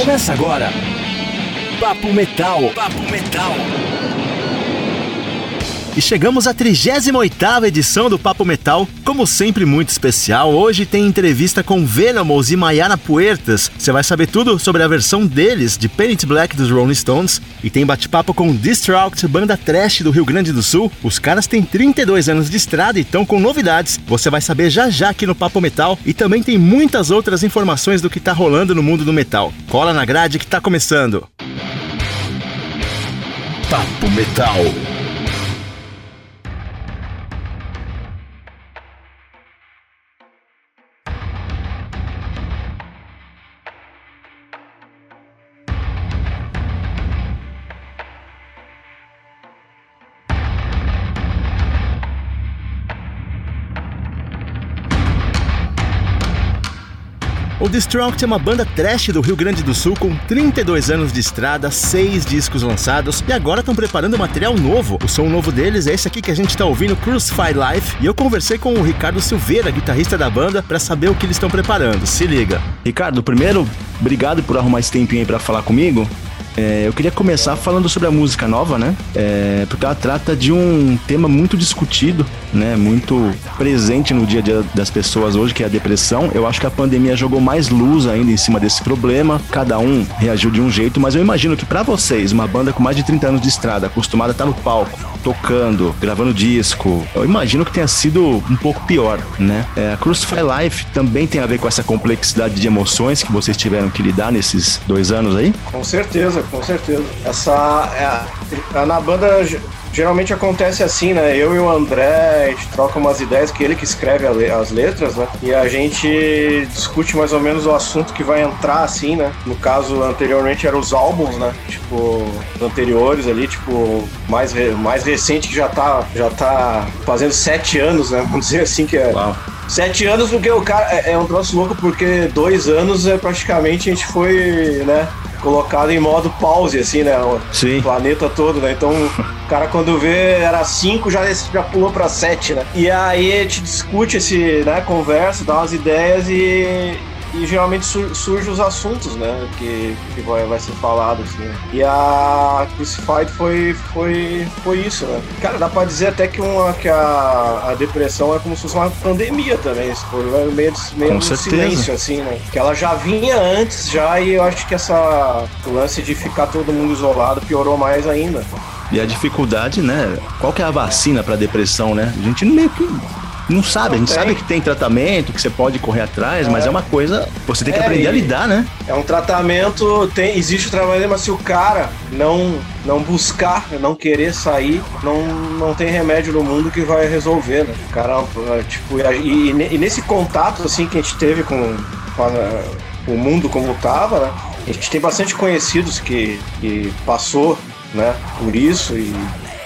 Começa agora. Papo Metal. Papo Metal. E chegamos à 38ª edição do Papo Metal, como sempre muito especial. Hoje tem entrevista com Venomous e Mayara Puertas. Você vai saber tudo sobre a versão deles de Paint Black dos Rolling Stones. E tem bate-papo com Destruct, banda trash do Rio Grande do Sul. Os caras têm 32 anos de estrada e estão com novidades. Você vai saber já já aqui no Papo Metal. E também tem muitas outras informações do que tá rolando no mundo do metal. Cola na grade que tá começando. Papo Metal. Destruct é uma banda trash do Rio Grande do Sul com 32 anos de estrada, 6 discos lançados e agora estão preparando material novo. O som novo deles é esse aqui que a gente está ouvindo, Crucify Life, e eu conversei com o Ricardo Silveira, guitarrista da banda, para saber o que eles estão preparando. Se liga. Ricardo, primeiro, obrigado por arrumar esse tempinho aí para falar comigo. É, eu queria começar falando sobre a música nova, né? É, porque ela trata de um tema muito discutido, né? Muito presente no dia a dia das pessoas hoje, que é a depressão. Eu acho que a pandemia jogou mais luz ainda em cima desse problema. Cada um reagiu de um jeito, mas eu imagino que para vocês, uma banda com mais de 30 anos de estrada, acostumada a estar no palco, tocando, gravando disco, eu imagino que tenha sido um pouco pior, né? É, a Crucify Life também tem a ver com essa complexidade de emoções que vocês tiveram que lidar nesses dois anos aí? Com certeza, com certeza. Essa. É, na banda geralmente acontece assim, né? Eu e o André, a gente troca umas ideias, que ele que escreve as letras, né? E a gente discute mais ou menos o assunto que vai entrar, assim, né? No caso, anteriormente eram os álbuns, né? Tipo, anteriores ali, tipo, mais, mais recente que já tá, já tá fazendo sete anos, né? Vamos dizer assim que é. Uau. Sete anos, porque o cara é, é um troço louco, porque dois anos é praticamente a gente foi, né? Colocado em modo pause, assim, né? O Sim. planeta todo, né? Então, o cara quando vê era 5, já, já pulou pra 7, né? E aí a gente discute esse, né, conversa, dá umas ideias e, e geralmente sur surgem os assuntos, né? Que, que vai, vai ser falado, assim. Né? E a Crucified foi, foi, foi isso, né? Cara, dá pra dizer até que, uma, que a, a depressão é como se fosse uma pandemia também, se for meio, meio um silêncio, assim, né? Que ela já vinha antes, já, e eu acho que essa o lance de ficar todo mundo isolado piorou mais ainda. E a dificuldade, né? Qual que é a vacina para depressão, né? A gente meio que não sabe. Não a gente tem. sabe que tem tratamento, que você pode correr atrás, é. mas é uma coisa. Você tem que é, aprender a lidar, né? É um tratamento, tem, existe o tratamento, mas se o cara não, não buscar, não querer sair, não, não tem remédio no mundo que vai resolver, né? O cara, tipo, e, e, nesse contato assim que a gente teve com, com a, o mundo como tava, né? A gente tem bastante conhecidos que, que passou né, por isso e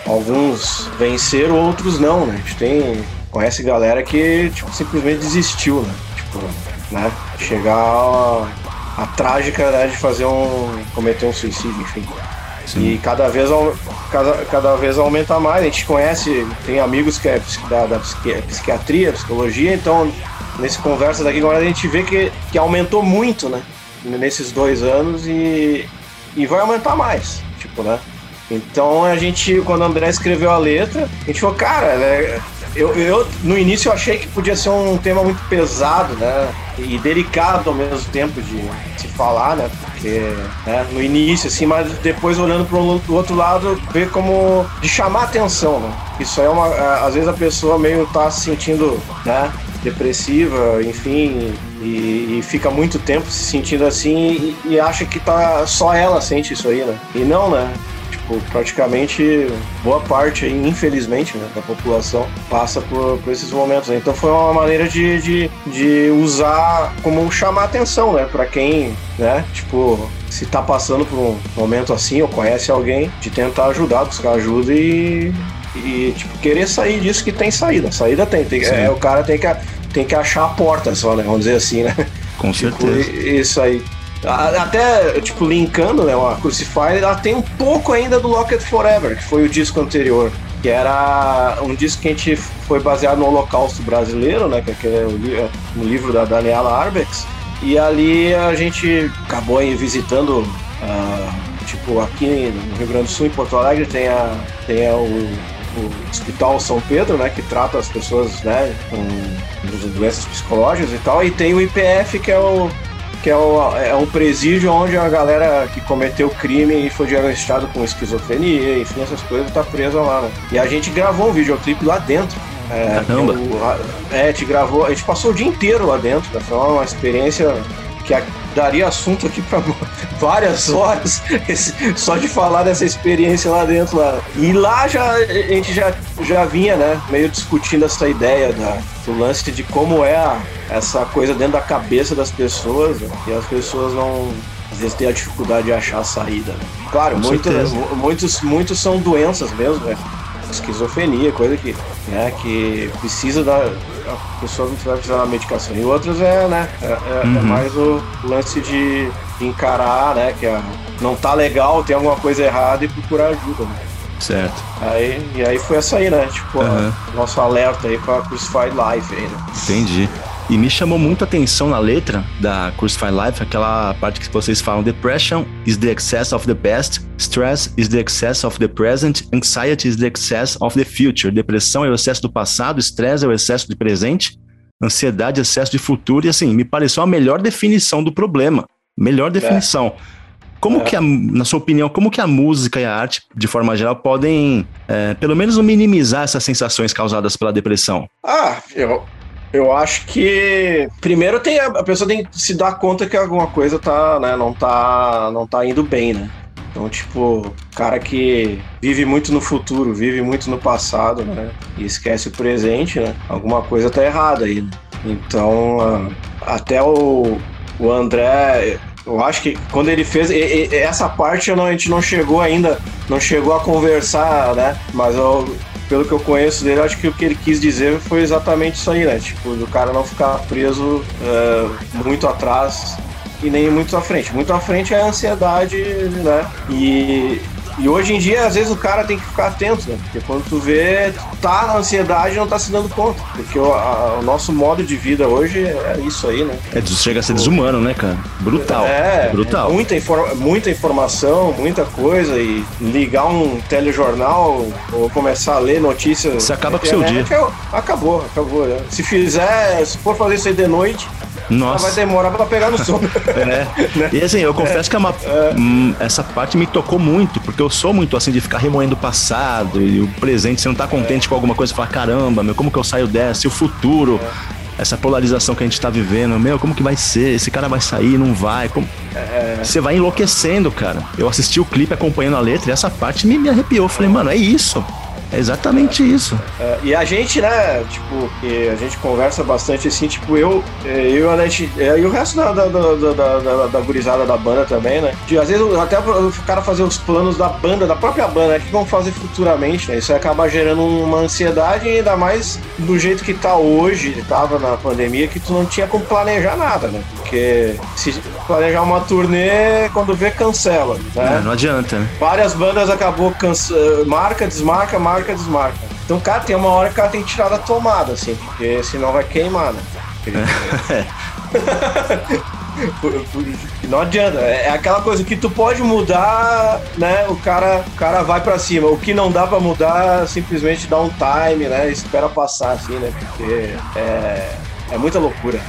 alguns venceram, outros não, né? A gente tem conhece galera que tipo, simplesmente desistiu, né? Tipo, né? Chegar a, a trágica né, de fazer um. cometer um suicídio, enfim. Sim. E cada vez, cada, cada vez aumenta mais. A gente conhece, tem amigos que é da, da psiquiatria, psicologia, então nesse conversa daqui agora a gente vê que, que aumentou muito, né? Nesses dois anos e, e vai aumentar mais, tipo, né? Então a gente, quando o André escreveu a letra, a gente falou, cara, né, eu, eu, no início eu achei que podia ser um tema muito pesado, né? E delicado ao mesmo tempo de se falar, né? Porque né? no início, assim, mas depois olhando para o outro lado, ver como de chamar atenção, né? Isso é uma. Às vezes a pessoa meio tá se sentindo, né? Depressiva, enfim, e, e, fica muito tempo se sentindo assim e, e, acha que tá só ela sente isso aí, né? E não, né? Tipo, praticamente boa parte, infelizmente, né, da população passa por, por esses momentos. Né? Então foi uma maneira de, de, de usar como chamar atenção, né, para quem, né, tipo, se tá passando por um momento assim ou conhece alguém, de tentar ajudar, buscar ajuda e, e tipo, querer sair disso que tem saída. Saída tem, tem é, o cara tem que, tem que achar a porta só, né, vamos dizer assim, né. Com tipo, certeza. Isso aí. Até, tipo, linkando, né, a Crucify, ela tem um pouco ainda do Locket Forever, que foi o disco anterior. Que era um disco que a gente foi baseado no Holocausto Brasileiro, né? Que é o, livro da Daniela Arbex. E ali a gente acabou visitando, uh, tipo, aqui no Rio Grande do Sul, em Porto Alegre, tem, a, tem a, o, o Hospital São Pedro, né, que trata as pessoas, né, com doenças psicológicas e tal, e tem o IPF, que é o que é, o, é um presídio onde a galera que cometeu crime e foi diagnosticado com esquizofrenia, enfim, essas coisas, tá presa lá, né? E a gente gravou um videoclipe lá dentro. É, Caramba! Eu, é, te gravou, a gente passou o dia inteiro lá dentro, né? Foi uma experiência que daria assunto aqui para várias horas só de falar dessa experiência lá dentro lá. E lá já a gente já, já vinha, né, meio discutindo essa ideia da, do lance de como é a, essa coisa dentro da cabeça das pessoas né, e as pessoas não às vezes têm a dificuldade de achar a saída. Né? Claro, muitos, muitos, muitos são doenças mesmo, né? esquizofrenia, coisa que, né, que precisa da. A pessoa não vai precisar da medicação. E outras é, né? É, é, é uhum. é mais o lance de, encarar, né? Que é, não tá legal, tem alguma coisa errada e procurar ajuda. Né? Certo. Aí, e aí foi essa aí, né? Tipo, uhum. a, nosso alerta aí pra Crucified Life aí, né? Entendi. E me chamou muito a atenção na letra da Crucify Life, aquela parte que vocês falam: Depression is the excess of the past, stress is the excess of the present, anxiety is the excess of the future. Depressão é o excesso do passado, estresse é o excesso do presente, ansiedade é o excesso de futuro. E assim, me pareceu a melhor definição do problema. Melhor definição. É. Como é. que, a, na sua opinião, como que a música e a arte, de forma geral, podem, é, pelo menos, minimizar essas sensações causadas pela depressão? Ah, eu, eu acho que primeiro tem a, a, pessoa tem que se dar conta que alguma coisa tá, né, não tá, não tá indo bem, né? Então, tipo, cara que vive muito no futuro, vive muito no passado, né? E esquece o presente, né? Alguma coisa tá errada aí. Né? Então, até o, o André, eu acho que quando ele fez e, e, essa parte não, a gente não chegou ainda, não chegou a conversar, né? Mas eu pelo que eu conheço dele, acho que o que ele quis dizer foi exatamente isso aí, né? Tipo, do cara não ficar preso uh, muito atrás e nem muito à frente. Muito à frente é a ansiedade, né? E, e hoje em dia, às vezes, o cara tem que ficar atento, né? Porque quando tu vê, tu tá na ansiedade e não tá se dando conta. Porque o, a, o, nosso modo de vida hoje é isso aí, né? É, chega a ser desumano, né, cara? Brutal. É, é brutal. É muita, infor muita informação, muita coisa. E ligar um telejornal ou começar a ler notícias. Você acaba com o seu dia. Acabou, acabou. Né? Se fizer, se for fazer isso aí de noite, nossa. vai demorar pra pegar no sono. é. Né? E assim, eu confesso que é uma, é. Hum, essa parte me tocou muito, porque eu sou muito assim de ficar remoendo o passado e o presente. Você não tá contente é. com alguma coisa, você fala, caramba, meu, como que eu saio dessa? E o futuro? É. Essa polarização que a gente tá vivendo, meu, como que vai ser? Esse cara vai sair, não vai? Como... É. Você vai enlouquecendo, cara. Eu assisti o clipe acompanhando a letra e essa parte me, me arrepiou. Eu falei, mano, é isso. É exatamente isso. É, e a gente, né, tipo, a gente conversa bastante assim, tipo, eu, é, eu a gente, é, e o resto da, da, da, da, da gurizada da banda também, né? De, às vezes até o cara fazer os planos da banda, da própria banda, né, que vão fazer futuramente, né? Isso acaba gerando uma ansiedade, ainda mais do jeito que tá hoje, tava na pandemia, que tu não tinha como planejar nada, né? Porque se planejar uma turnê, quando vê, cancela. Né? É, não adianta, né? Várias bandas acabou cansa... marca, desmarca, marca marca desmarca. Então, cara, tem uma hora que o cara tem que tirar da tomada, assim, porque senão vai queimar, né? não adianta, é aquela coisa que tu pode mudar, né? O cara, o cara vai para cima. O que não dá para mudar, simplesmente dá um time, né? Espera passar, assim, né? Porque é, é muita loucura.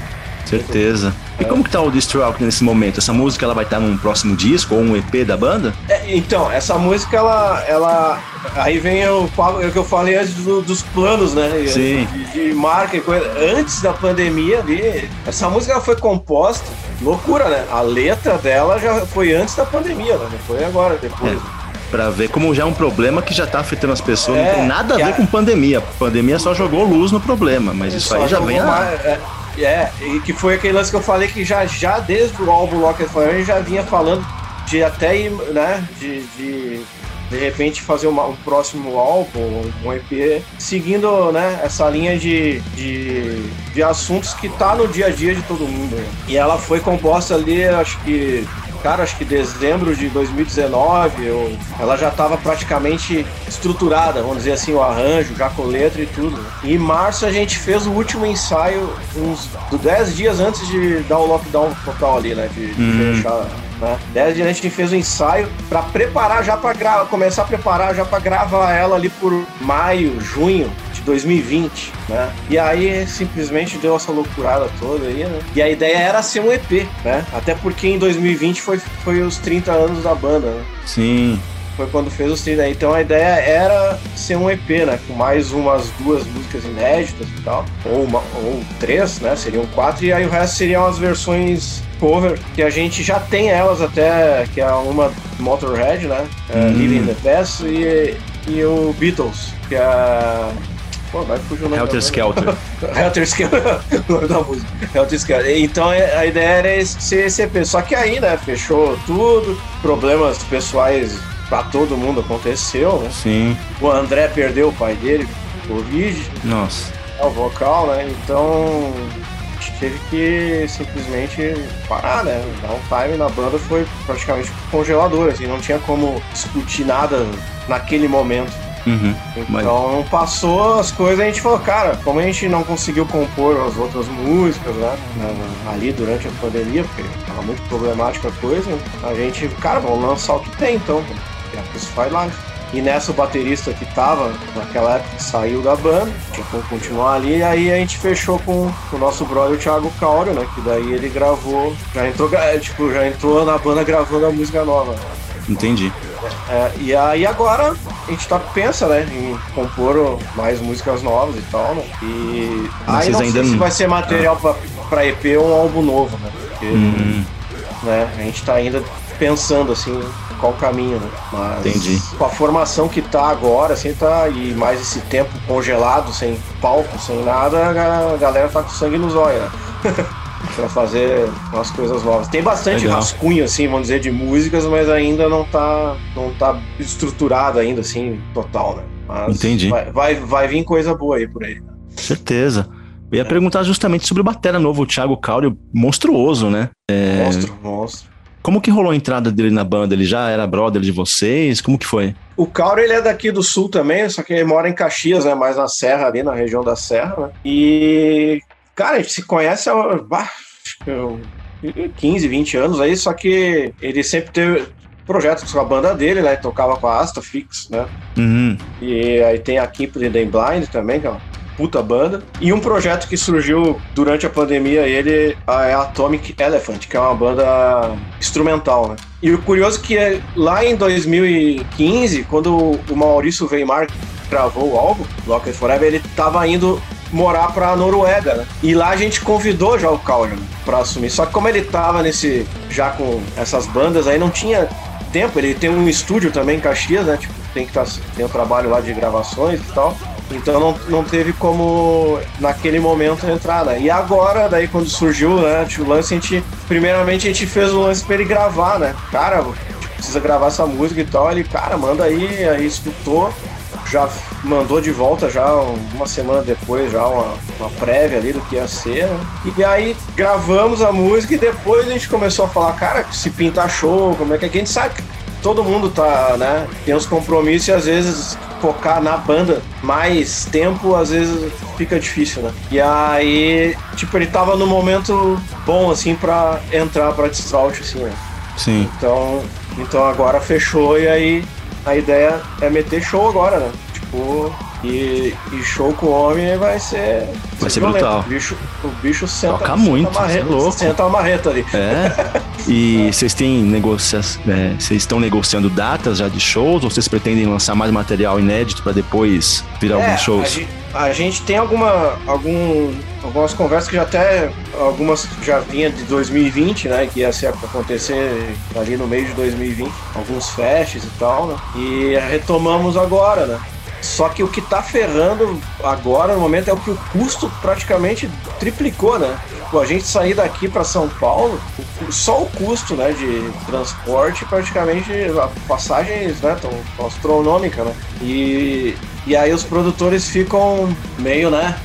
Certeza. E como que tá o Destroy nesse momento? Essa música ela vai estar tá num próximo disco ou um EP da banda? É, então, essa música ela, ela aí vem o, o que eu falei antes do, dos planos, né? Sim. De, de, marca e coisa. Antes da pandemia ali, essa música foi composta, loucura, né? A letra dela já foi antes da pandemia, né? Não foi agora, depois. É para ver como já é um problema que já tá afetando as pessoas, é, não tem nada a ver com pandemia. A pandemia só jogou luz no problema, mas isso aí já vem a... é, é, e que foi aquele lance que eu falei que já, já desde o álbum Locker Fire já vinha falando de até ir, né, de, de, de repente fazer uma, um próximo álbum, um EP, seguindo, né, essa linha de, de, de assuntos que tá no dia a dia de todo mundo. E ela foi composta ali, acho que cara, acho que dezembro de 2019, eu, ela já estava praticamente estruturada, vamos dizer assim, o arranjo, já com letra e tudo. E em março a gente fez o último ensaio, uns 10 dias antes de dar o lockdown total ali, né? De, de Hum. fechar. Né? 10 dias a gente fez o ensaio para preparar já para começar a preparar já para gravar ela ali por maio, junho 2020, né? E aí simplesmente deu essa loucurada toda aí, né? E a ideia era ser um EP, né? Até porque em 2020 foi, foi os 30 anos da banda, né? Sim. Foi quando fez os 30. Então a ideia era ser um EP, né? Com mais umas duas músicas inéditas e tal. Ou, uma, ou três, né? Seriam quatro. E aí o resto seriam as versões cover, que a gente já tem elas até, que é uma Motorhead, né? É, Hum. Living in the Past e, e o Beatles, que é. Pô, vai fugir o Helter. Skelter. Helter Skelter, o nome da música. Helter Skelter. Então é, a ideia era esse- ser esse EP. Só que aí, né, fechou tudo, problemas pessoais pra todo mundo aconteceu, né? Sim. O André perdeu o pai dele, Covid, Nossa. é o vocal, né? Então a gente teve que simplesmente parar, né? Dar um time na banda foi praticamente congelador, assim, não tinha como discutir nada naquele momento. Uhum. Mas- Então passou as coisas a gente falou, cara, como a gente não conseguiu compor as outras músicas, né? Ali durante a pandemia, porque tava muito problemática a coisa, a gente, cara, vamos lançar o que tem então, é a Crucify Life. E nessa o baterista que tava naquela época saiu da banda, tinha que continuar ali, e aí a gente fechou com o nosso brother Thiago Cauro, né? Que daí ele gravou, já entrou, gra- tipo, já entrou na banda gravando a música nova. Entendi. É, e aí agora a gente tá pensa, né, em compor mais músicas novas e tal, né? E Mas aí não ainda sei se não- vai ser material pra, pra EP ou um álbum novo, né? Porque, Hum, né, a gente tá ainda pensando assim qual o caminho, né? Mas Entendi. com a formação que tá agora, assim, tá e mais esse tempo congelado, sem palco, sem nada, a galera tá com sangue nos olhos, né? pra fazer umas coisas novas. Tem bastante Legal. rascunho, assim, vamos dizer, de músicas, mas ainda não tá, não tá estruturado ainda, assim, total, né? Mas Entendi. Vai, vai, vai vir coisa boa aí por aí. certeza. Eu ia perguntar justamente sobre o batera novo, o Thiago Cáurio, monstruoso, né? É, Monstro, monstro. Como que rolou a entrada dele na banda? Ele já era brother de vocês? Como que foi? O Cauro, ele é daqui do sul também, só que ele mora em Caxias, né? Mais na Serra, ali na região da Serra, né? E, cara, a gente se conhece há bah, acho que eu- 15, 20 anos aí, só que ele sempre teve projetos com a banda dele, né? Tocava com a Asta Fix, né? Uhum. E aí tem a Keep the Day Blind também, que é uma puta banda. E um projeto que surgiu durante a pandemia, ele é a Atomic Elephant, que é uma banda instrumental, né? E o curioso que é lá em 2015, quando o Maurício Weimar gravou o álbum, Locked Forever, ele tava indo morar pra Noruega, né? E lá a gente convidou já o Caulio pra assumir. Só que como ele tava nesse já com essas bandas aí não tinha tempo, ele tem um estúdio também em Caxias, né? Tipo, tem que tá, tem um trabalho lá de gravações e tal. Então não, não teve como naquele momento entrar, né? E agora, daí quando surgiu né, tipo, o lance, a gente. Primeiramente a gente fez o lance pra ele gravar, né? Cara, precisa gravar essa música e tal. Ele, cara, manda aí, aí escutou, já mandou de volta já uma semana depois, já uma, uma prévia ali do que ia ser, né? E aí gravamos a música e depois a gente começou a falar, cara, se pintar show, como é que é que a gente sabe que todo mundo tá, né? Tem uns compromissos e às vezes focar na banda mais tempo, às vezes fica difícil, né? E aí, tipo, ele tava no momento bom, assim, pra entrar pra Distraut, assim, né? Sim. Então, então agora fechou e aí a ideia é meter show agora, né? Tipo, e, e show com o homem vai ser. Vai ser violento. brutal. O bicho, o bicho senta. Toca senta muito, a marreta, cê é louco. Senta a marreta ali. É. E vocês têm negocia... é, vocês estão negociando datas já de shows ou vocês pretendem lançar mais material inédito para depois virar É, alguns shows? A gente, a gente tem alguma, algum, algumas conversas que já até algumas já vinha de 2020, né? Que ia ser acontecer ali no meio de 2020, alguns festes e tal, né? E retomamos agora, né? Só que o que tá ferrando agora no momento é o que o custo praticamente triplicou, né? Tipo, a gente sair daqui para São Paulo, só o custo, né, de transporte praticamente a passagens, né, tão astronômica, né? E e aí os produtores ficam meio, né,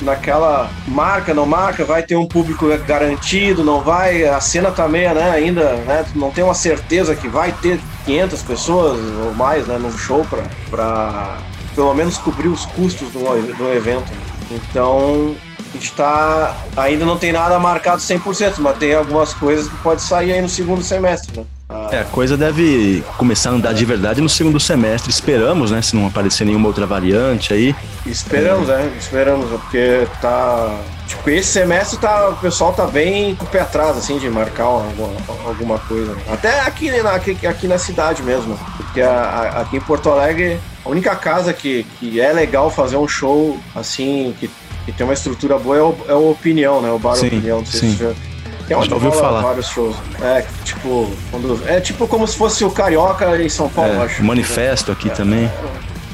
naquela marca, não marca, vai ter um público garantido, não vai. A cena também, né, ainda, né, não tem uma certeza que vai ter 500 pessoas ou mais, né, num show para pelo menos cobrir os custos do, do evento. Então, a gente tá, ainda não tem nada marcado 100%, mas tem algumas coisas que pode sair aí no segundo semestre, né? É, a coisa deve começar a andar de verdade no segundo semestre, esperamos, né? Se não aparecer nenhuma outra variante aí. Esperamos, é. né? Esperamos, porque tá. Tipo, esse semestre tá, o pessoal tá bem com o pé atrás, assim, de marcar alguma, alguma coisa. Até aqui na, aqui, aqui na cidade mesmo. Porque a, a, aqui em Porto Alegre, a única casa que, que é legal fazer um show, assim, que, que tem uma estrutura boa é o, é o Opinião, né? O Bar sim, Opinião. Não sei sim. se que é onde ouviu falar. vários shows. É, tipo, quando, é tipo como se fosse o Carioca em São Paulo, é, acho. Manifesto aqui é, também.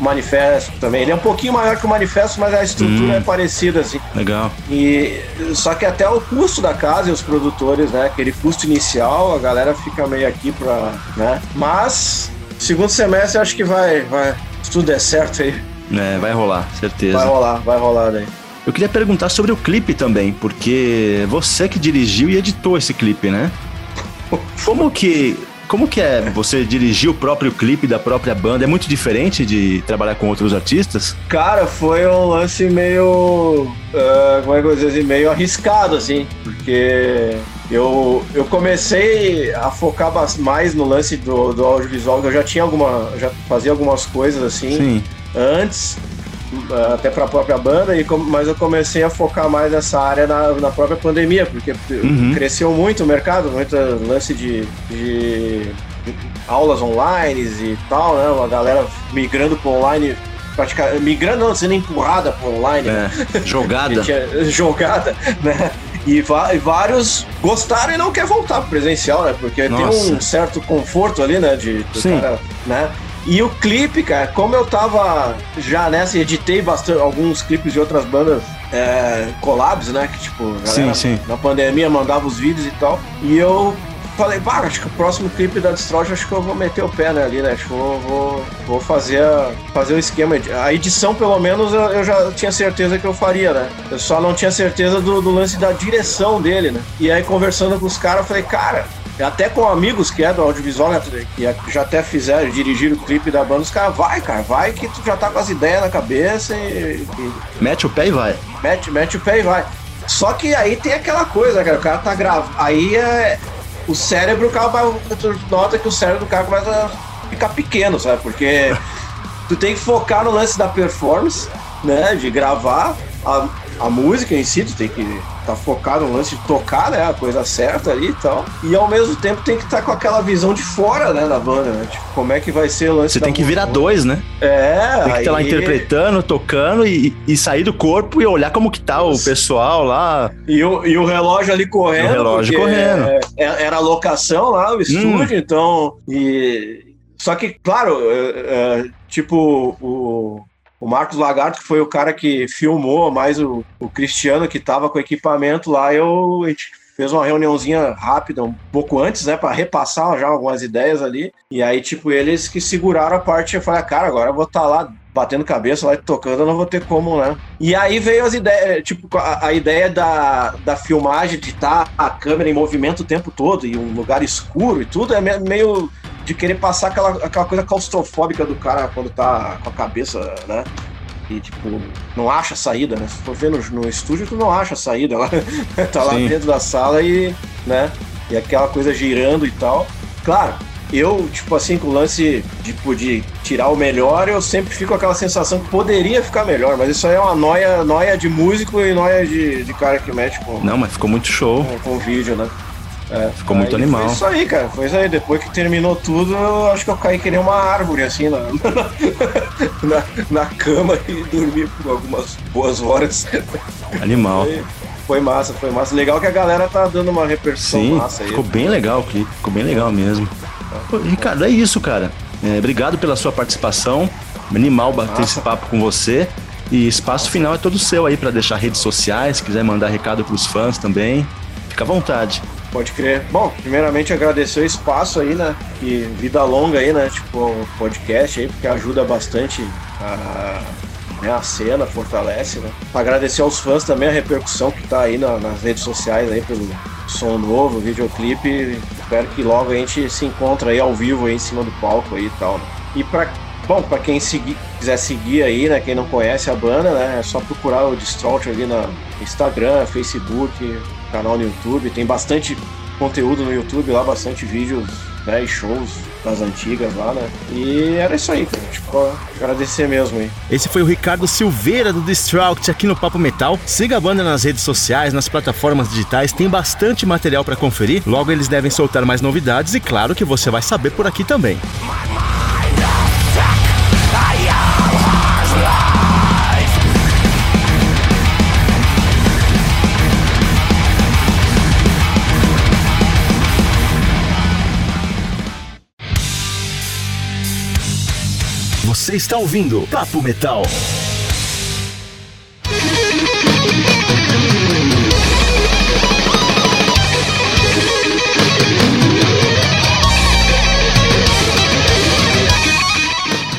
O manifesto também. Ele é um pouquinho maior que o Manifesto, mas a estrutura hum, é parecida, assim. Legal. E, só que até o custo da casa e os produtores, né? Aquele custo inicial, a galera fica meio aqui pra. né? Mas, segundo semestre, acho que vai. vai se tudo der certo aí. É, vai rolar, certeza. Vai rolar, vai rolar daí. Eu queria perguntar sobre o clipe também, porque você que dirigiu e editou esse clipe, né? Como que como que é você dirigir o próprio clipe da própria banda? É muito diferente de trabalhar com outros artistas? Cara, foi um lance meio. Uh, como é que eu vou dizer assim? Meio arriscado, assim. Porque eu, eu comecei a focar mais no lance do, do audiovisual, eu já tinha alguma. já fazia algumas coisas assim Sim. antes até para a própria banda, e mas eu comecei a focar mais nessa área na, na própria pandemia, porque uhum. cresceu muito o mercado, muito lance de, de aulas online e tal, né? Uma galera migrando para online praticamente migrando não, sendo empurrada para online. É, jogada. jogada, né? E, vários gostaram e não quer voltar pro presencial, né? Porque Nossa. tem um certo conforto ali, né? De, Sim. Cara, né? E o clipe, cara, como eu tava já nessa, editei bastante alguns clipes de outras bandas é, collabs, né? Que tipo, galera, sim, sim. na pandemia mandava os vídeos e tal. E eu falei, pá, acho que o próximo clipe da Destroy, acho que eu vou meter o pé né, ali, né? Acho que vou, vou, vou fazer, a, fazer o esquema. A edição, pelo menos, eu, eu, já tinha certeza que eu faria, né? Eu só não tinha certeza do, do lance da direção dele, né? E aí, conversando com os caras, eu falei, cara, até com amigos que é do audiovisual, né, que já até fizeram, dirigiram o clipe da banda, os caras, vai, cara, vai que tu já tá com as ideias na cabeça e. e... Mete o pé e vai. Mete, mete o pé e vai. Só que aí tem aquela coisa, cara, o cara tá gravando. Aí é. O cérebro, o cara tu nota que o cérebro do cara começa a ficar pequeno, sabe? Porque tu tem que focar no lance da performance, né? De gravar a, a música em si, tu tem que tá focado no lance de tocar, né? A coisa certa ali e tal. E ao mesmo tempo tem que estar tá com aquela visão de fora, né? Da banda, né? Tipo, como é que vai ser o lance Você tem que virar dois, né? É. Tem que estar aí... lá interpretando, tocando e, e sair do corpo e olhar como que tá o pessoal lá. E o, e o relógio ali correndo. O relógio correndo. É, é, era a locação lá, o estúdio, hum. então. E. Só que, claro, é, é, tipo, o o Marcos Lagarto, que foi o cara que filmou, mais o, o Cristiano, que estava com o equipamento lá, eu, a gente fez uma reuniãozinha rápida, um pouco antes, né, para repassar já algumas ideias ali. E aí, tipo, eles que seguraram a parte, eu falei, ah, cara, agora eu vou estar tá lá batendo cabeça, lá tocando, eu não vou ter como, né? E aí veio as ideias, tipo, a, a ideia da, da filmagem, de estar tá a câmera em movimento o tempo todo, e um lugar escuro e tudo, é meio de querer passar aquela, aquela coisa claustrofóbica do cara quando tá com a cabeça, né? E, tipo, não acha saída, né? Se for ver no, no estúdio, tu não acha saída. Ela tá lá Sim. dentro da sala e, né? E aquela coisa girando e tal. Claro, eu, tipo assim, com o lance tipo, de tirar o melhor, eu sempre fico com aquela sensação que poderia ficar melhor, mas isso aí é uma noia, noia de músico e noia de, de cara que mexe com. Não, mas ficou muito show. Com, com vídeo, né? É, Ficou muito animal. Foi isso aí, cara. Foi isso aí. Depois que terminou tudo, eu acho que eu caí que nem uma árvore, assim, na, na, na cama e dormi por algumas boas horas. Animal. Foi, foi, massa, foi massa. Legal que a galera tá dando uma repercussão Sim, massa aí. Ficou bem legal o clipe, ficou bem legal mesmo. Pô, Ricardo, é isso, cara. É, obrigado pela sua participação. Animal bater Nossa. esse papo com você. E espaço final é todo seu aí para deixar redes sociais, se quiser mandar recado pros fãs também. Fica à vontade. Pode crer. Bom, primeiramente agradecer o espaço aí, né? E vida longa aí, né? Tipo, o podcast aí, porque ajuda bastante a, né, a cena, fortalece, né? Agradecer aos fãs também a repercussão que tá aí na, nas redes sociais aí pelo som novo, videoclipe. Espero que logo a gente se encontre aí ao vivo aí em cima do palco aí e tal. Né? E para Bom, para quem quiser seguir aí, né, quem não conhece a banda, né, é só procurar o Distort ali no Instagram, Facebook, canal no YouTube. Tem bastante conteúdo no YouTube lá, bastante vídeos né, e shows das antigas lá, né? E era isso aí, cara. Tipo, agradecer mesmo aí. Esse foi o Ricardo Silveira do Destruct aqui no Papo Metal. Siga a banda nas redes sociais, nas plataformas digitais, tem bastante material para conferir. Logo eles devem soltar mais novidades e claro que você vai saber por aqui também. Você está ouvindo Papo Metal.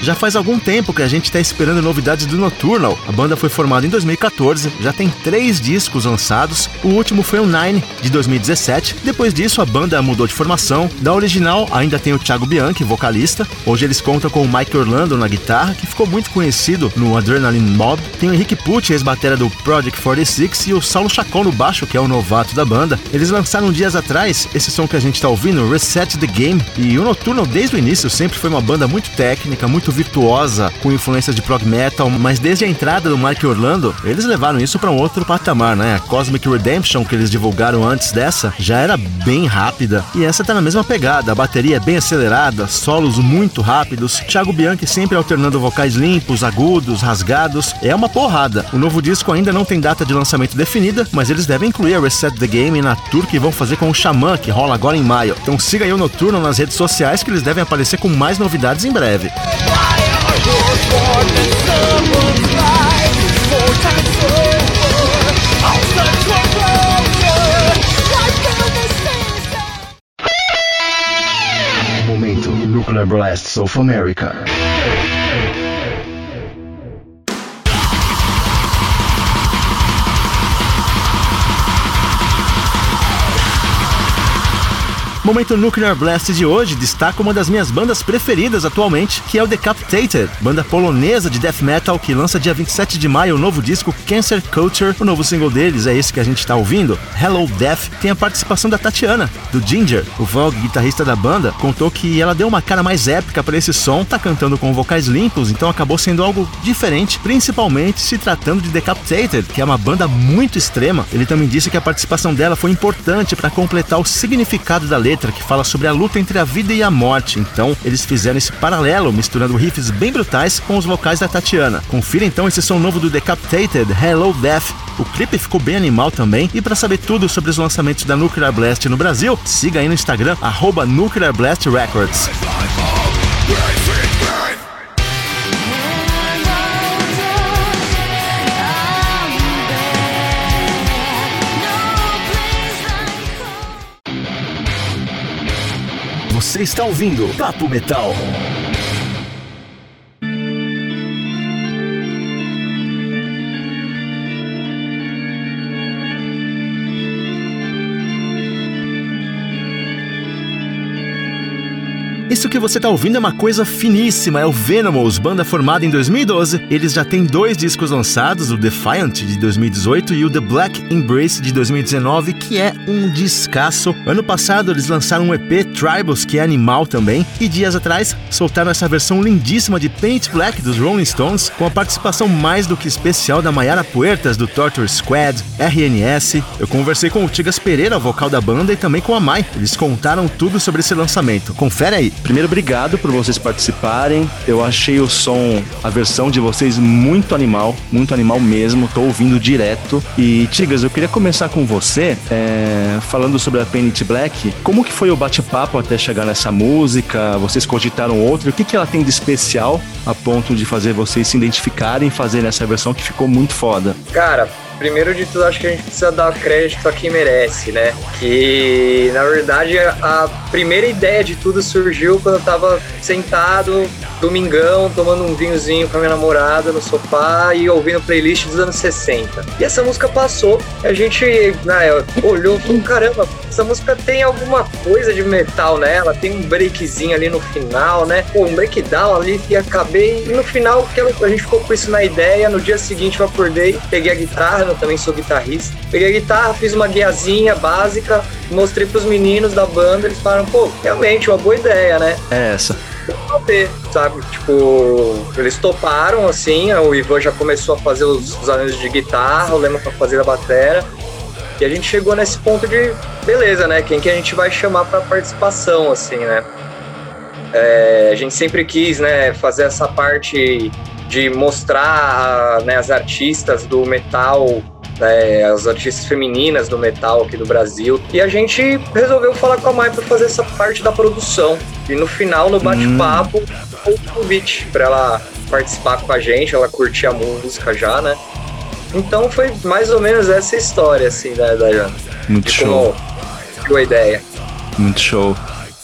Já faz algum tempo que a gente está esperando novidades do Nocturnal. A banda foi formada em 2014, já tem três discos lançados. O último foi o Nine, de 2017. Depois disso, a banda mudou de formação. Da original, ainda tem o Thiago Bianchi, vocalista. Hoje eles contam com o Mike Orlando na guitarra, que ficou muito conhecido no Adrenaline Mob. Tem o Henrique Pucci, ex-batera do Project 46, e o Saulo Chacon no baixo, que é o novato da banda. Eles lançaram dias atrás esse som que a gente está ouvindo, Reset the Game. E o Nocturnal, desde o início, sempre foi uma banda muito técnica, muito virtuosa, com influências de prog metal, mas desde a entrada do Mike Orlando, eles levaram isso para um outro patamar, né? A Cosmic Redemption que eles divulgaram antes dessa já era bem rápida e essa tá na mesma pegada. A bateria é bem acelerada, solos muito rápidos. Thiago Bianchi sempre alternando vocais limpos, agudos, rasgados. É uma porrada. O novo disco ainda não tem data de lançamento definida, mas eles devem incluir a Reset the Game na tour que vão fazer com o Xamã, que rola agora em maio. Então siga aí o Noturno nas redes sociais que eles devem aparecer com mais novidades em breve. Nuclear Blast of America. Momento Nuclear Blast de hoje destaca uma das minhas bandas preferidas atualmente, que é o Decapitated, banda polonesa de death metal que lança dia 27 de maio o novo disco Cancer Culture. O novo single deles é esse que a gente está ouvindo, Hello Death. Tem a participação da Tatiana, do Ginger. O Vogue, guitarrista da banda, contou que ela deu uma cara mais épica para esse som, tá cantando com vocais limpos, então acabou sendo algo diferente, principalmente se tratando de Decapitated, que é uma banda muito extrema. Ele também disse que a participação dela foi importante para completar o significado da letra letra que fala sobre a luta entre a vida e a morte. Então, eles fizeram esse paralelo, misturando riffs bem brutais com os vocais da Tatiana. Confira então esse som novo do Decapitated, Hello Death. O clipe ficou bem animal também. E para saber tudo sobre os lançamentos da Nuclear Blast no Brasil, siga aí no Instagram, arroba Nuclear Blast Records. Você está ouvindo Papo Metal. Isso que você está ouvindo é uma coisa finíssima, é o Venomous, banda formada em 2012. Eles já têm dois discos lançados, o Defiant de 2018 e o The Black Embrace de 2019, que é um descasso. Ano passado eles lançaram um EP Tribals, que é animal também, e dias atrás soltaram essa versão lindíssima de Paint Black dos Rolling Stones, com a participação mais do que especial da Mayara Puertas do Torture Squad, RNS. Eu conversei com o Tigas Pereira, vocal da banda, e também com a Mai. Eles contaram tudo sobre esse lançamento. Confere aí. Primeiro, obrigado por vocês participarem. Eu achei o som, a versão de vocês muito animal, muito animal mesmo. Tô ouvindo direto. E Tigas, eu queria começar com você, é, falando sobre a Penny Black. Como que foi o bate-papo até chegar nessa música? Vocês cogitaram outra? O que, que ela tem de especial a ponto de fazer vocês se identificarem e fazer essa versão que ficou muito foda? Cara, primeiro de tudo, acho que a gente precisa dar crédito a quem merece, né? Que, na verdade, a primeira ideia de tudo surgiu quando eu tava sentado, domingão, tomando um vinhozinho com a minha namorada no sofá e ouvindo playlist dos anos 60. E essa música passou, a gente né, olhou e falou, caramba, essa música tem alguma coisa de metal nela, tem um breakzinho ali no final, né? Pô, um breakdown ali e acabei. E no final a gente ficou com isso na ideia. No dia seguinte eu acordei, peguei a guitarra, eu também sou guitarrista. Peguei a guitarra, fiz uma guiazinha básica, mostrei pros meninos da banda, eles falaram, pô, realmente, uma boa ideia, né? É essa sabe? Tipo, eles toparam, assim, o Ivan já começou a fazer os, os arranjos de guitarra, o Lema pra fazer a bateria. E a gente chegou nesse ponto de, beleza, né? Quem que a gente vai chamar para participação, assim, né? É, a gente sempre quis, né, fazer essa parte de mostrar né, as artistas do metal, né, as artistas femininas do metal aqui do Brasil. E a gente resolveu falar com a Mai para fazer essa parte da produção. E no final, no bate-papo, hum. o convite para ela participar com a gente, ela curtir a música já, né? Então foi mais ou menos essa história, assim, da, da Muito show. Como a ideia. Muito show.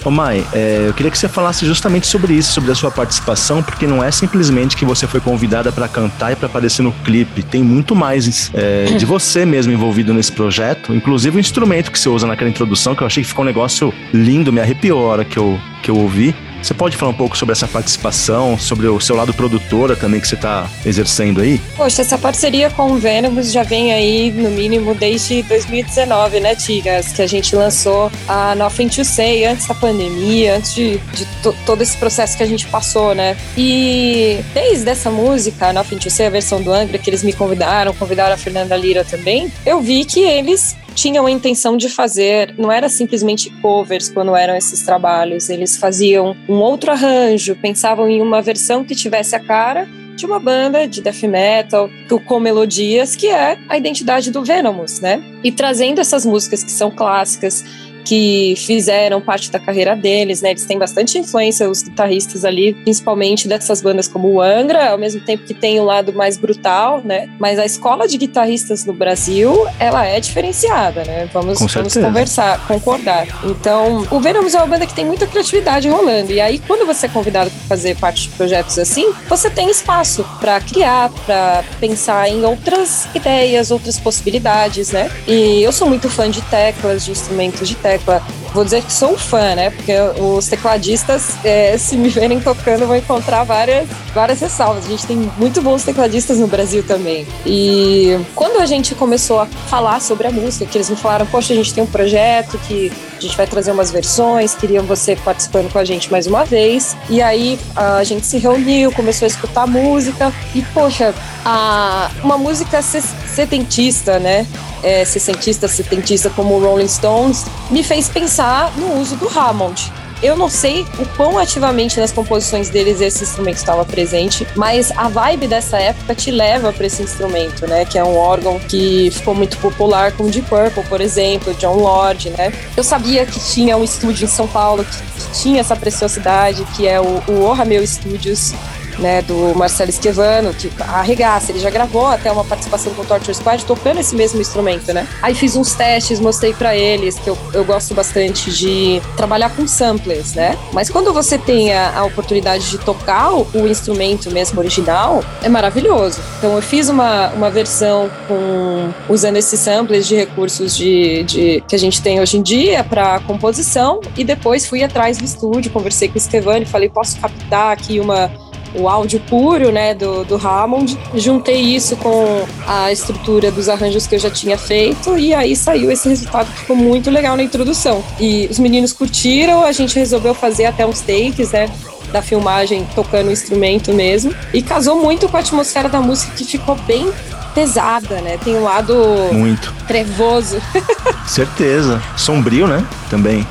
Ô Mai, é, eu queria que você falasse justamente sobre isso, sobre a sua participação, porque não é simplesmente que você foi convidada para cantar e para aparecer no clipe. Tem muito mais é, de você mesmo envolvido nesse projeto, inclusive o instrumento que você usa naquela introdução, que eu achei que ficou um negócio lindo, me arrepiou a hora que eu, que eu ouvi. Você pode falar um pouco sobre essa participação, sobre o seu lado produtora também que você está exercendo aí? Poxa, essa parceria com o Venomous já vem aí, no mínimo, desde 2019, né, Tigas? Que a gente lançou a Nothing to Say antes da pandemia, antes de, de todo esse processo que a gente passou, né? E desde essa música, Nothing to Say, a versão do Angra, que eles me convidaram, convidaram a Fernanda Lira também, eu vi que eles tinham a intenção de fazer, não era simplesmente covers quando eram esses trabalhos, eles faziam um outro arranjo, pensavam em uma versão que tivesse a cara de uma banda de death metal com melodias, que é a identidade do Venomous, né? E trazendo essas músicas que são clássicas, que fizeram parte da carreira deles, né? Eles têm bastante influência, os guitarristas ali, principalmente dessas bandas como o Angra, ao mesmo tempo que tem o lado mais brutal, né? Mas a escola de guitarristas no Brasil, ela é diferenciada, né? Vamos, vamos conversar, concordar. Então, o Venomous é uma banda que tem muita criatividade rolando. E aí, quando você é convidado para fazer parte de projetos assim, você tem espaço para criar, para pensar em outras ideias, outras possibilidades, né? E eu sou muito fã de teclas, de instrumentos de teclas tecla. Vou dizer que sou um fã, né? Porque os tecladistas, é, se me verem tocando, vão encontrar várias, várias ressalvas. A gente tem muito bons tecladistas no Brasil também. E quando a gente começou a falar sobre a música, que eles me falaram, poxa, a gente tem um projeto que a gente vai trazer umas versões, queriam você participando com a gente mais uma vez. E aí a gente se reuniu, começou a escutar música. E, poxa, a, uma música setentista, né? É, sessentista, setentista como o Rolling Stones, me fez pensar no uso do Hammond. Eu não sei o quão ativamente nas composições deles esse instrumento estava presente, mas a vibe dessa época te leva para esse instrumento, né? Que é um órgão que ficou muito popular com Deep Purple, por exemplo, John Lord, né? Eu sabia que tinha um estúdio em São Paulo que, que tinha essa preciosidade, que é o, o Meu Studios, né, do Marcelo Esquivano, que arregaça, ele já gravou até uma participação com o Torture Squad tocando esse mesmo instrumento, né? Aí fiz uns testes, mostrei para eles que eu, eu gosto bastante de trabalhar com samplers, né? Mas quando você tem a, a oportunidade de tocar o, instrumento mesmo original, é maravilhoso. Então eu fiz uma, uma versão com usando esses samplers de recursos de, de que a gente tem hoje em dia para composição e depois fui atrás do estúdio, conversei com o Esquivano e falei, posso captar aqui uma o áudio puro, né, do, do Hammond. Juntei isso com a estrutura dos arranjos que eu já tinha feito e aí saiu esse resultado que ficou muito legal na introdução. E os meninos curtiram, a gente resolveu fazer até uns takes, né, da filmagem tocando o instrumento mesmo. E casou muito com a atmosfera da música que ficou bem pesada, né? Tem um lado muito trevoso. Certeza. Sombrio, né? Também.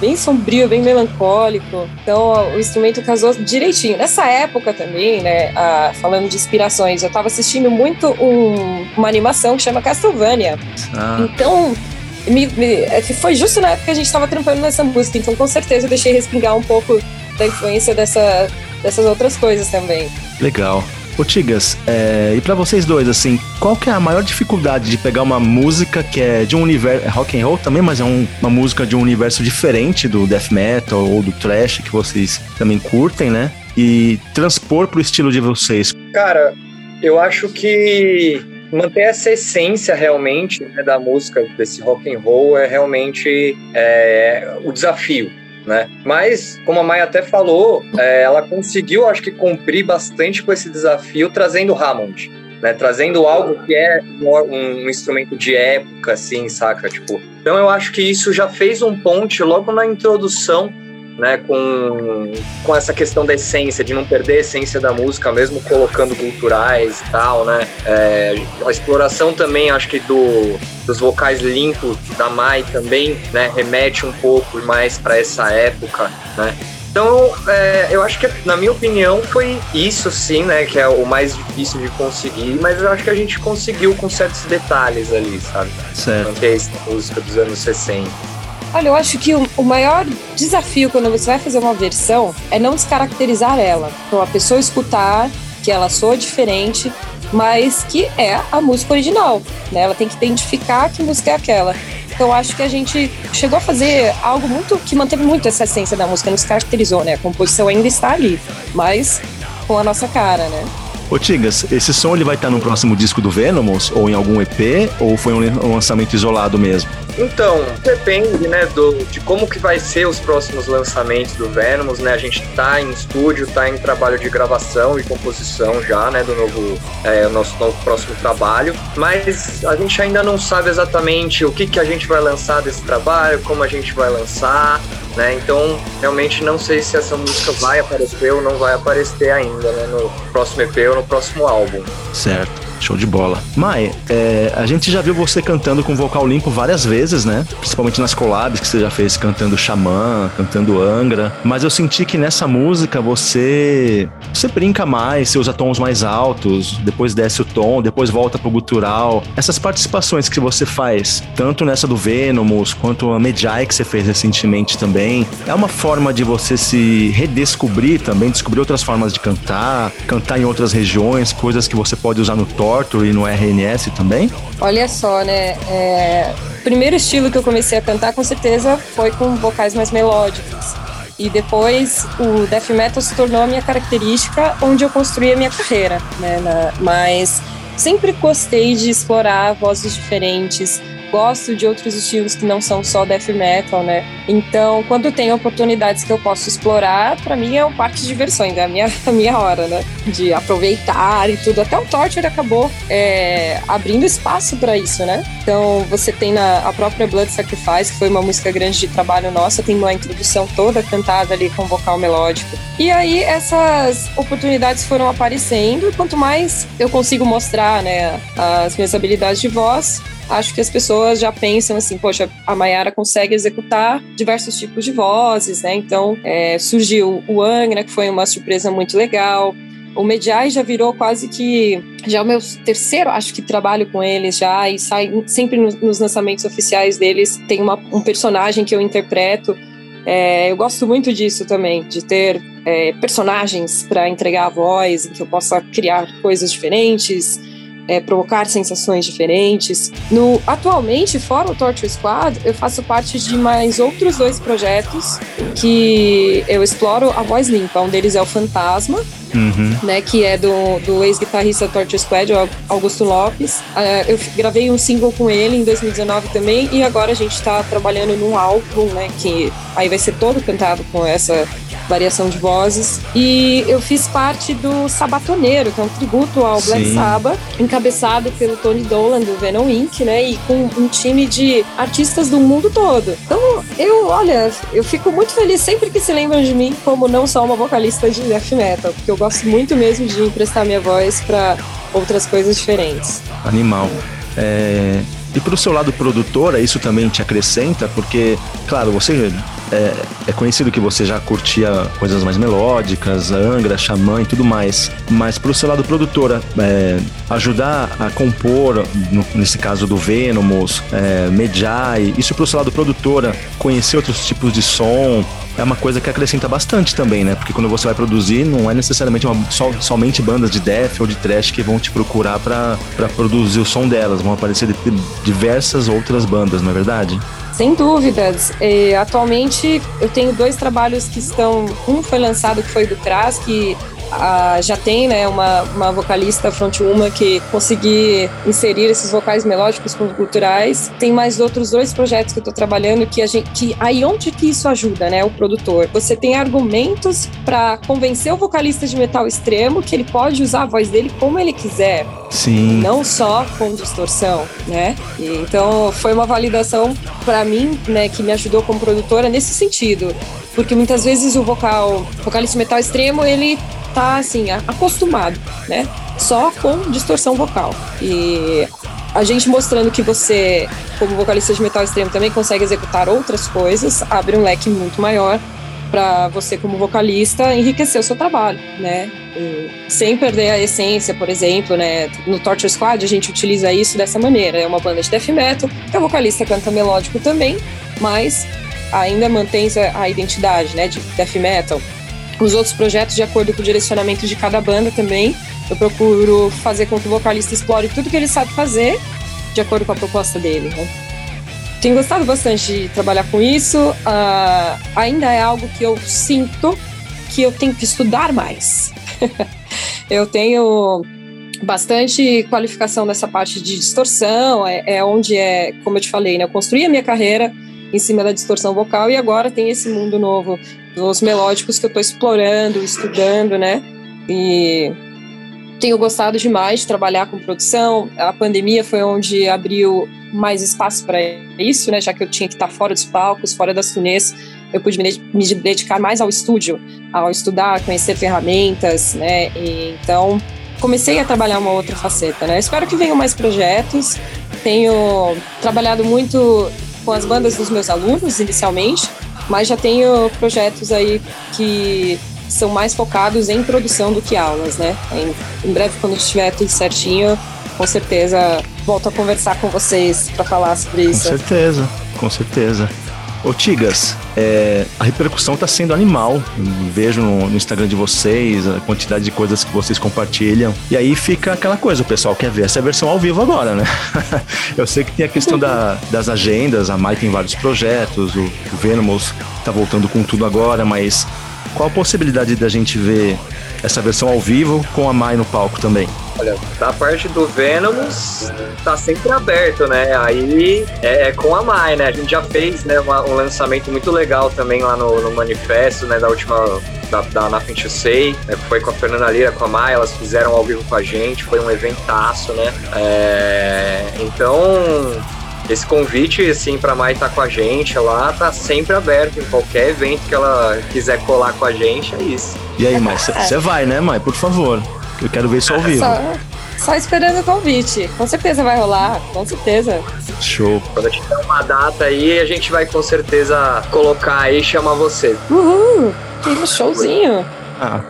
Bem sombrio, bem melancólico. Então o instrumento casou direitinho. Nessa época também, né, a, falando de inspirações, eu tava assistindo muito um, uma animação que chama Castlevania. Ah. Então, me, me, é foi justo na época que a gente tava trampando nessa música, então com certeza eu deixei respingar um pouco da influência dessa, dessas outras coisas também. Legal. Ô Tigas, é, e para vocês dois, assim, qual que é a maior dificuldade de pegar uma música que é de um universo, é rock and roll também, mas é um, uma música de um universo diferente do death metal ou do thrash que vocês também curtem, né? E transpor pro estilo de vocês? Cara, eu acho que manter essa essência realmente né, da música desse rock and roll é realmente é, o desafio né? Mas, como a Maia até falou, é, ela conseguiu, acho que, cumprir bastante com esse desafio trazendo Hammond. Né, trazendo algo que é um, um, instrumento de época, assim, saca? Tipo, então eu acho que isso já fez um ponte logo na introdução né, com, com essa questão da essência, de não perder a essência da música, mesmo colocando culturais e tal, né? É, a exploração também, acho que do, dos vocais limpos da Mai também, né, remete um pouco mais para essa época, né? Então, é, eu acho que, na minha opinião, foi isso sim, né? Que é o mais difícil de conseguir, mas eu acho que a gente conseguiu com certos detalhes ali, sabe? Certo. Manter essa música dos anos 60. Olha, eu acho que o, maior desafio quando você vai fazer uma versão é não descaracterizar ela. Então, a pessoa escutar que ela soa diferente, mas que é a música original. Né? Ela tem que identificar que música é aquela. Então, acho que a gente chegou a fazer algo muito que manteve muito essa essência da música, não caracterizou, né? A composição ainda está ali, mas com a nossa cara, né? Ô Tigas, esse som ele vai estar no próximo disco do Venomous ou em algum EP ou foi um lançamento isolado mesmo? Então, depende, né, do, de como que vai ser os próximos lançamentos do Venomous, né? A gente tá em estúdio, tá em trabalho de gravação e composição já, né, do novo, é, nosso novo próximo trabalho, mas a gente ainda não sabe exatamente o que que a gente vai lançar desse trabalho, como a gente vai lançar, né? Então, realmente não sei se essa música vai aparecer ou não vai aparecer ainda, né, no próximo EP ou no próximo álbum. Certo. Show de bola. Mai, é, a gente já viu você cantando com vocal limpo várias vezes, né? Principalmente nas collabs que você já fez cantando Xamã, cantando Angra. Mas eu senti que nessa música você você brinca mais, você usa tons mais altos, depois desce o tom, depois volta pro gutural. Essas participações que você faz, tanto nessa do Venomous quanto a Medjai que você fez recentemente também, é uma forma de você se redescobrir também, descobrir outras formas de cantar, cantar em outras regiões, coisas que você pode usar no tom e no RNS também? Olha só, né? É... Primeiro estilo que eu comecei a cantar, com certeza, foi com vocais mais melódicos. E depois o death metal se tornou a minha característica, onde eu construí a minha carreira, né? Mas sempre gostei de explorar vozes diferentes, gosto de outros estilos que não são só death metal, né? Então, quando tem oportunidades que eu posso explorar, para mim é um parque de diversões, é a minha, a minha hora, né? De aproveitar e tudo. Até o Torture acabou é, abrindo espaço para isso, né? Então, você tem na, a própria Blood Sacrifice, que foi uma música grande de trabalho nossa, tem uma introdução toda cantada ali com vocal melódico. E aí, essas oportunidades foram aparecendo, e quanto mais eu consigo mostrar, né, as minhas habilidades de voz, acho que as pessoas já pensam assim, poxa, a Mayara consegue executar diversos tipos de vozes, né? Então é, surgiu o Angra, que foi uma surpresa muito legal. O Mediai já virou quase que já o meu terceiro, acho que trabalho com eles já e sai sempre nos, nos lançamentos oficiais deles tem uma, um personagem que eu interpreto. É, eu gosto muito disso também, de ter é, personagens para entregar a voz, em que eu possa criar coisas diferentes é, provocar sensações diferentes. No, atualmente, fora o Torture Squad, eu faço parte de mais outros dois projetos que eu exploro a voz limpa. Um deles é o Fantasma, Uhum. Né, que é do, do ex-guitarrista Torture Squad, Augusto Lopes. Uh, eu gravei um single com ele em 2019 também, e agora a gente está trabalhando num álbum, né, que aí vai ser todo cantado com essa variação de vozes. E eu fiz parte do Sabatoneiro, que é um tributo ao Black Sabbath, encabeçado pelo Tony Dolan do Venom Inc., né? E com um time de artistas do mundo todo. Então, eu, olha, eu fico muito feliz sempre que se lembram de mim como não só uma vocalista de death metal, porque eu gosto muito mesmo de emprestar minha voz para outras coisas diferentes. Animal. É, e pro seu lado produtora, isso também te acrescenta, porque, claro, você é, é, conhecido que você já curtia coisas mais melódicas, Angra, Xamã e tudo mais. Mas pro seu lado produtora, é, ajudar a compor, no, nesse caso do Venomous, é, Medjai, isso pro seu lado produtora, conhecer outros tipos de som, é uma coisa que acrescenta bastante também, né? Porque quando você vai produzir, não é necessariamente uma, só, somente bandas de death ou de trash que vão te procurar para produzir o som delas, vão aparecer diversas outras bandas, não é verdade? Sem dúvidas. E, atualmente eu tenho dois trabalhos que estão. Um foi lançado que foi do Cras, que a, já tem né, uma, uma vocalista frontwoman que consegui inserir esses vocais melódicos com culturais. Tem mais outros dois projetos que eu estou trabalhando que a gente que aí onde que isso ajuda, né, o produtor. Você tem argumentos para convencer o vocalista de metal extremo que ele pode usar a voz dele como ele quiser. Sim. Não só com distorção, né? E, então foi uma validação para mim, né, que me ajudou como produtora nesse sentido, porque muitas vezes o vocal, vocalista metal extremo, ele tá assim, acostumado, né? Só com distorção vocal. E a gente mostrando que você, como vocalista de metal extremo, também consegue executar outras coisas, abre um leque muito maior para você como vocalista enriquecer o seu trabalho, né? E sem perder a essência, por exemplo, né? No Torture Squad a gente utiliza isso dessa maneira. É uma banda de death metal, que vocalista canta melódico também, mas ainda mantém a identidade, né, de death metal os outros projetos de acordo com o direcionamento de cada banda também. Eu procuro fazer com que o vocalista explore tudo que ele sabe fazer de acordo com a proposta dele. Né? Tenho gostado bastante de trabalhar com isso. Uh, ainda é algo que eu sinto que eu tenho que estudar mais. eu tenho bastante qualificação nessa parte de distorção, é, é, onde é, como eu te falei, né, eu construí a minha carreira em cima da distorção vocal e agora tem esse mundo novo dos melódicos que eu estou explorando, estudando, né? E tenho gostado demais de trabalhar com produção. A pandemia foi onde abriu mais espaço para isso, né? Já que eu tinha que estar fora dos palcos, fora das turnês, eu pude me dedicar mais ao estúdio, ao estudar, conhecer ferramentas, né? E, então comecei a trabalhar uma outra faceta, né? Espero que venham mais projetos. Tenho trabalhado muito com as bandas dos meus alunos inicialmente, mas já tenho projetos aí que são mais focados em produção do que aulas, né? Em, em breve, quando estiver tudo certinho, com certeza volto a conversar com vocês para falar sobre isso. Com certeza, com certeza. Ô Tigas, é, a repercussão está sendo animal. Vejo no, no, Instagram de vocês a quantidade de coisas que vocês compartilham. E aí fica aquela coisa, o pessoal quer ver essa versão ao vivo agora, né? Eu sei que tem a questão da, das agendas, a Mai tem vários projetos, o, o Venomous tá voltando com tudo agora, mas qual a possibilidade da gente ver essa versão ao vivo com a Mai no palco também? Olha, da parte do Venomous, tá sempre aberto, né? Aí é, é, com a Mai, né? A gente já fez né, uma, um lançamento muito legal também lá no, no manifesto, né? Da última, da, da to Say, né, foi com a Fernanda Lira, com a Mai, elas fizeram ao vivo com a gente, foi um eventaço, né? É, então, esse convite, assim, pra Mai estar tá com a gente lá, tá sempre aberto em qualquer evento que ela quiser colar com a gente, é isso. E aí, Mai, você vai, né, Mai? Por favor. Eu quero ver isso ao vivo. Só, só esperando o convite. Com certeza vai rolar, com certeza. Show. Quando tiver uma data aí, a gente vai com certeza colocar aí e chamar você. Uhul! Que showzinho. Ah.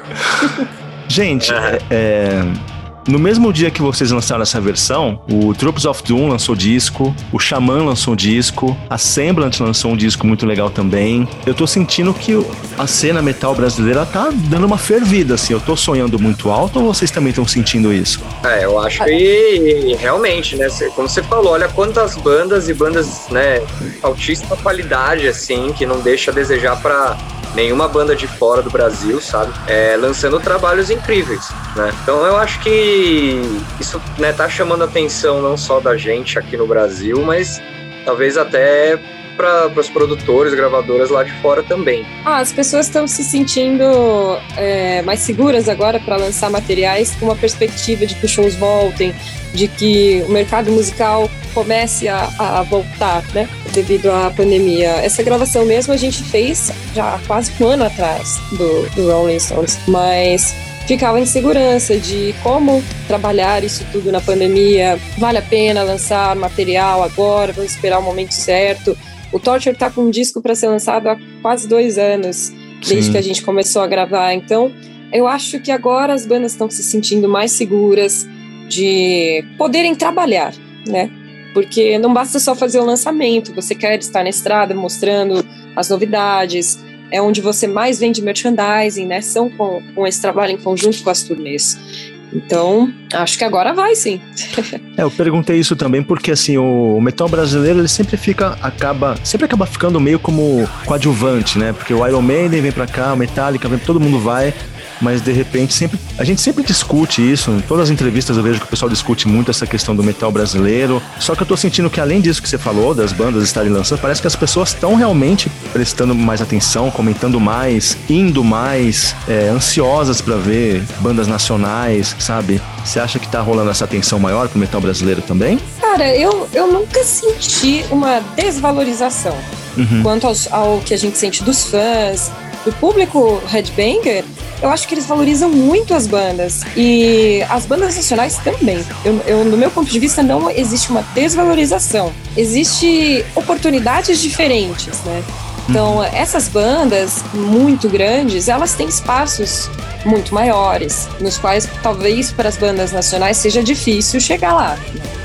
gente, é, é no mesmo dia que vocês lançaram essa versão, o Troops of Doom lançou disco, o Xamã lançou disco, a Semblant lançou um disco muito legal também. Eu tô sentindo que a cena metal brasileira tá dando uma fervida, assim. Eu tô sonhando muito alto ou vocês também estão sentindo isso? É, eu acho que realmente, né? Como você falou, olha quantas bandas e bandas, né, altíssima qualidade, assim, que não deixa a desejar para nenhuma banda de fora do Brasil, sabe? É, lançando trabalhos incríveis, né? Então eu acho que isso né, tá chamando a atenção não só da gente aqui no Brasil, mas talvez até para os produtores, gravadoras lá de fora também. Ah, as pessoas estão se sentindo é, mais seguras agora para lançar materiais com uma perspectiva de que os shows voltem, de que o mercado musical comece a, a voltar, né? Devido à pandemia. Essa gravação mesmo a gente fez já há quase um ano atrás do, do Rolling Stones, mas ficava em segurança de como trabalhar isso tudo na pandemia. Vale a pena lançar material agora? Vamos esperar o momento certo? O Torture tá com um disco para ser lançado há quase dois anos desde Sim. que a gente começou a gravar. Então, eu acho que agora as bandas estão se sentindo mais seguras de poderem trabalhar, né? Porque não basta só fazer o lançamento, você quer estar na estrada mostrando as novidades, é onde você mais vende merchandising, né? São com, com esse trabalho em conjunto com as turnês. Então, acho que agora vai sim. é, eu perguntei isso também porque assim, o metal brasileiro ele sempre fica acaba, sempre acaba ficando meio como coadjuvante, né? Porque o Iron Maiden vem para cá, o Metallica vem, todo mundo vai, mas de repente sempre a gente sempre discute isso. Em todas as entrevistas eu vejo que o pessoal discute muito essa questão do metal brasileiro. Só que eu tô sentindo que além disso que você falou, das bandas estarem lançando, parece que as pessoas estão realmente prestando mais atenção, comentando mais, indo mais, é, ansiosas para ver bandas nacionais, sabe? Você acha que tá rolando essa atenção maior pro metal brasileiro também? Cara, eu, eu nunca senti uma desvalorização uhum. quanto aos, ao que a gente sente dos fãs, do público headbanger, eu acho que eles valorizam muito as bandas. E as bandas nacionais também. Eu, eu, no meu ponto de vista, não existe uma desvalorização. Existe oportunidades diferentes, né? Então, uhum. essas bandas muito grandes, elas têm espaços muito maiores, nos quais talvez para as bandas nacionais seja difícil chegar lá.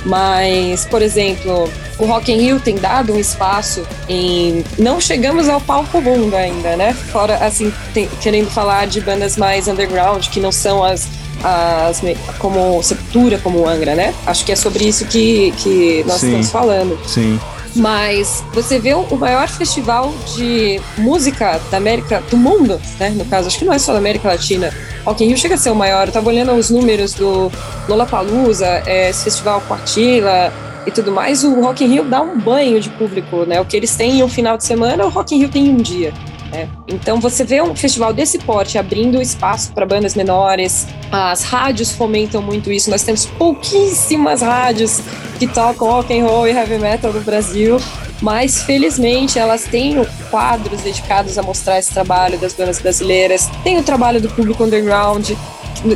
Mas, por exemplo, o Rock in Rio tem dado um espaço em. Não chegamos ao palco mundo ainda, né? Fora, assim, tem, querendo falar de bandas mais underground, que não são as. As, como Sepultura, como Angra, né? Acho que é sobre isso que, que nós Sim. estamos falando. Sim. Mas você vê o maior festival de música da América, do mundo, né? No caso, acho que não é só da América Latina. Rock in Rio chega a ser o maior. Eu tava olhando os números do Lollapalooza, é, esse festival Quartila, e tudo mais, o Rock in Rio dá um banho de público, né? O que eles têm em um final de semana, o Rock in Rio tem em um dia. Né? Então você vê um festival desse porte abrindo espaço para bandas menores, as rádios fomentam muito isso. Nós temos pouquíssimas rádios que tocam rock and roll e heavy metal no Brasil, mas felizmente elas têm quadros dedicados a mostrar esse trabalho das bandas brasileiras. Tem o trabalho do público underground,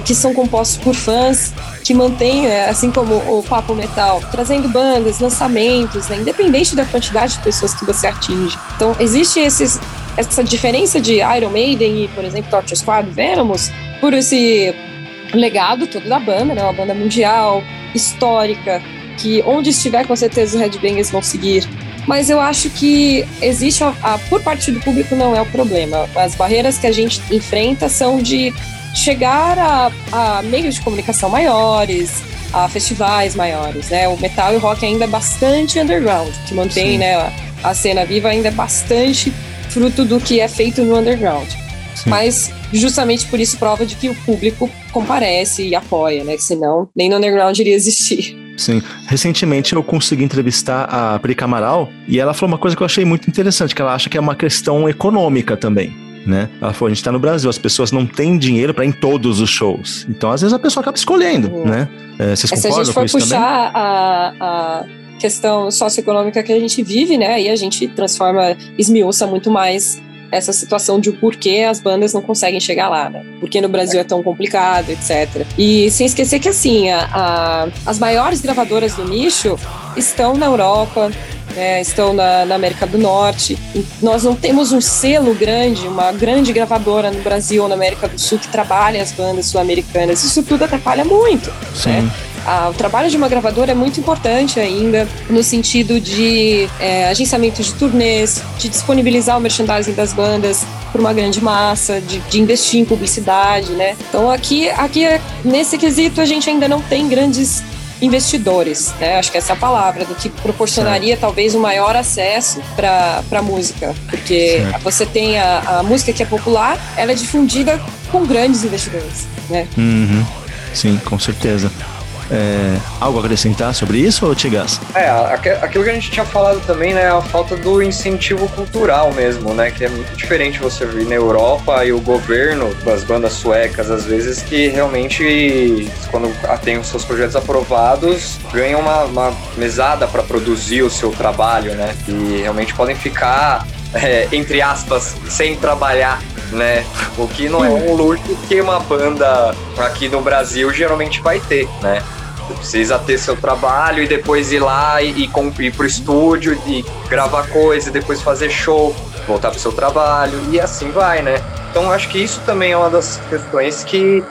que são compostos por fãs que mantêm, é, assim como o Papo Metal, trazendo bandas, lançamentos, né, independente da quantidade de pessoas que você atinge. Então, existe esses, essa diferença de Iron Maiden e, por exemplo, Torture Squad, Venomous, por esse legado todo da banda, né, uma banda mundial, histórica, que onde estiver, com certeza os Headbangers vão seguir. Mas eu acho que existe, a, a, por parte do público não é o problema. As barreiras que a gente enfrenta são de chegar a, a meios de comunicação maiores, a festivais maiores, né? O metal e o rock ainda é bastante underground, que mantém, Sim. né, a, a, cena viva ainda é bastante fruto do que é feito no underground. Sim. Mas justamente por isso prova de que o público comparece e apoia, né? Que senão nem no underground iria existir. Sim. Recentemente eu consegui entrevistar a Pri Camaral e ela falou uma coisa que eu achei muito interessante, que ela acha que é uma questão econômica também né? Ela falou, a gente está no Brasil, as pessoas não têm dinheiro para ir em todos os shows. Então, às vezes, a pessoa acaba escolhendo, uhum. né? É, vocês concordam Se a gente for puxar a, a questão socioeconômica que a gente vive, né? Aí a gente transforma, esmiuça muito mais essa situação de o porquê as bandas não conseguem chegar lá, né? Porque no Brasil é tão complicado, etc. E sem esquecer que, assim, a, a, as maiores gravadoras do nicho estão na Europa, né, estão na, na, América do Norte. nós não temos um selo grande, uma grande gravadora no Brasil ou na América do Sul que trabalha as bandas sul-americanas. Isso tudo atrapalha muito. Sim. Né? Ah, o trabalho de uma gravadora é muito importante ainda no sentido de é, agenciamento de turnês, de disponibilizar o merchandising das bandas para uma grande massa, de, de, investir em publicidade, né? Então aqui, aqui nesse quesito a gente ainda não tem grandes investidores, né? Acho que essa é a palavra, do que proporcionaria certo. talvez um maior acesso para a música. Porque certo. você tem a, a, música que é popular, ela é difundida com grandes investidores, né? Uhum. Sim, com certeza. É, algo a acrescentar sobre isso, ou Tigas? É, aquilo que a gente tinha falado também, né, a falta do incentivo cultural mesmo, né, que é muito diferente você vir na Europa e o governo das bandas suecas, às vezes, que realmente, quando tem os seus projetos aprovados, ganham uma, uma mesada para produzir o seu trabalho, né, e realmente podem ficar, é, entre aspas, sem trabalhar né? O que não é um luxo que uma banda aqui no Brasil geralmente vai ter, né? Você precisa ter seu trabalho e depois ir lá e, e, ir pro estúdio e gravar coisa e depois fazer show. voltar pro seu trabalho e assim vai, né? Então acho que isso também é uma das questões que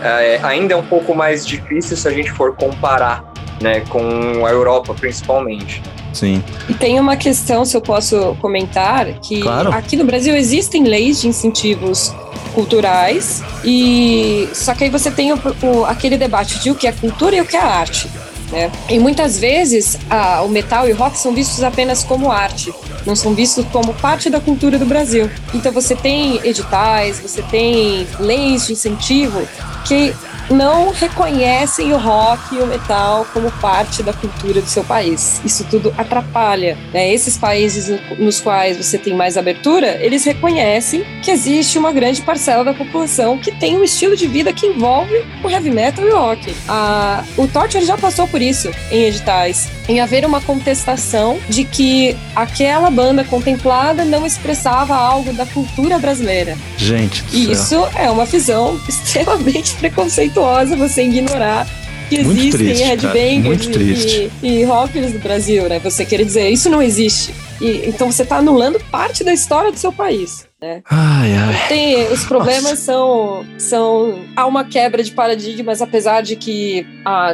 é, ainda é um pouco mais difícil se a gente for comparar, né, com a Europa principalmente. Sim. E tem uma questão, se eu posso comentar, que Claro. aqui no Brasil existem leis de incentivos culturais e só que aí você tem o- o- aquele debate de o que é cultura e o que é arte. Né? E muitas vezes a- o metal e o rock são vistos apenas como arte, não são vistos como parte da cultura do Brasil. Então você tem editais, você tem leis de incentivo que não reconhecem o rock e o metal como parte da cultura do seu país. Isso tudo atrapalha. Né? Esses países no- nos quais você tem mais abertura, eles reconhecem que existe uma grande parcela da população que tem um estilo de vida que envolve o heavy metal e o rock. Ah, o Torture já passou por isso em editais, em haver uma contestação de que aquela banda contemplada não expressava algo da cultura brasileira. Gente do céu. isso é uma visão extremamente preconceituosa você ignorar que Muito existem triste, headbangers e, e, e rockers do Brasil, né? Você querer dizer isso não existe. E, então você está anulando parte da história do seu país. Né? Ai, ai. Tem, os problemas são, são. Há uma quebra de paradigmas, apesar de que ah,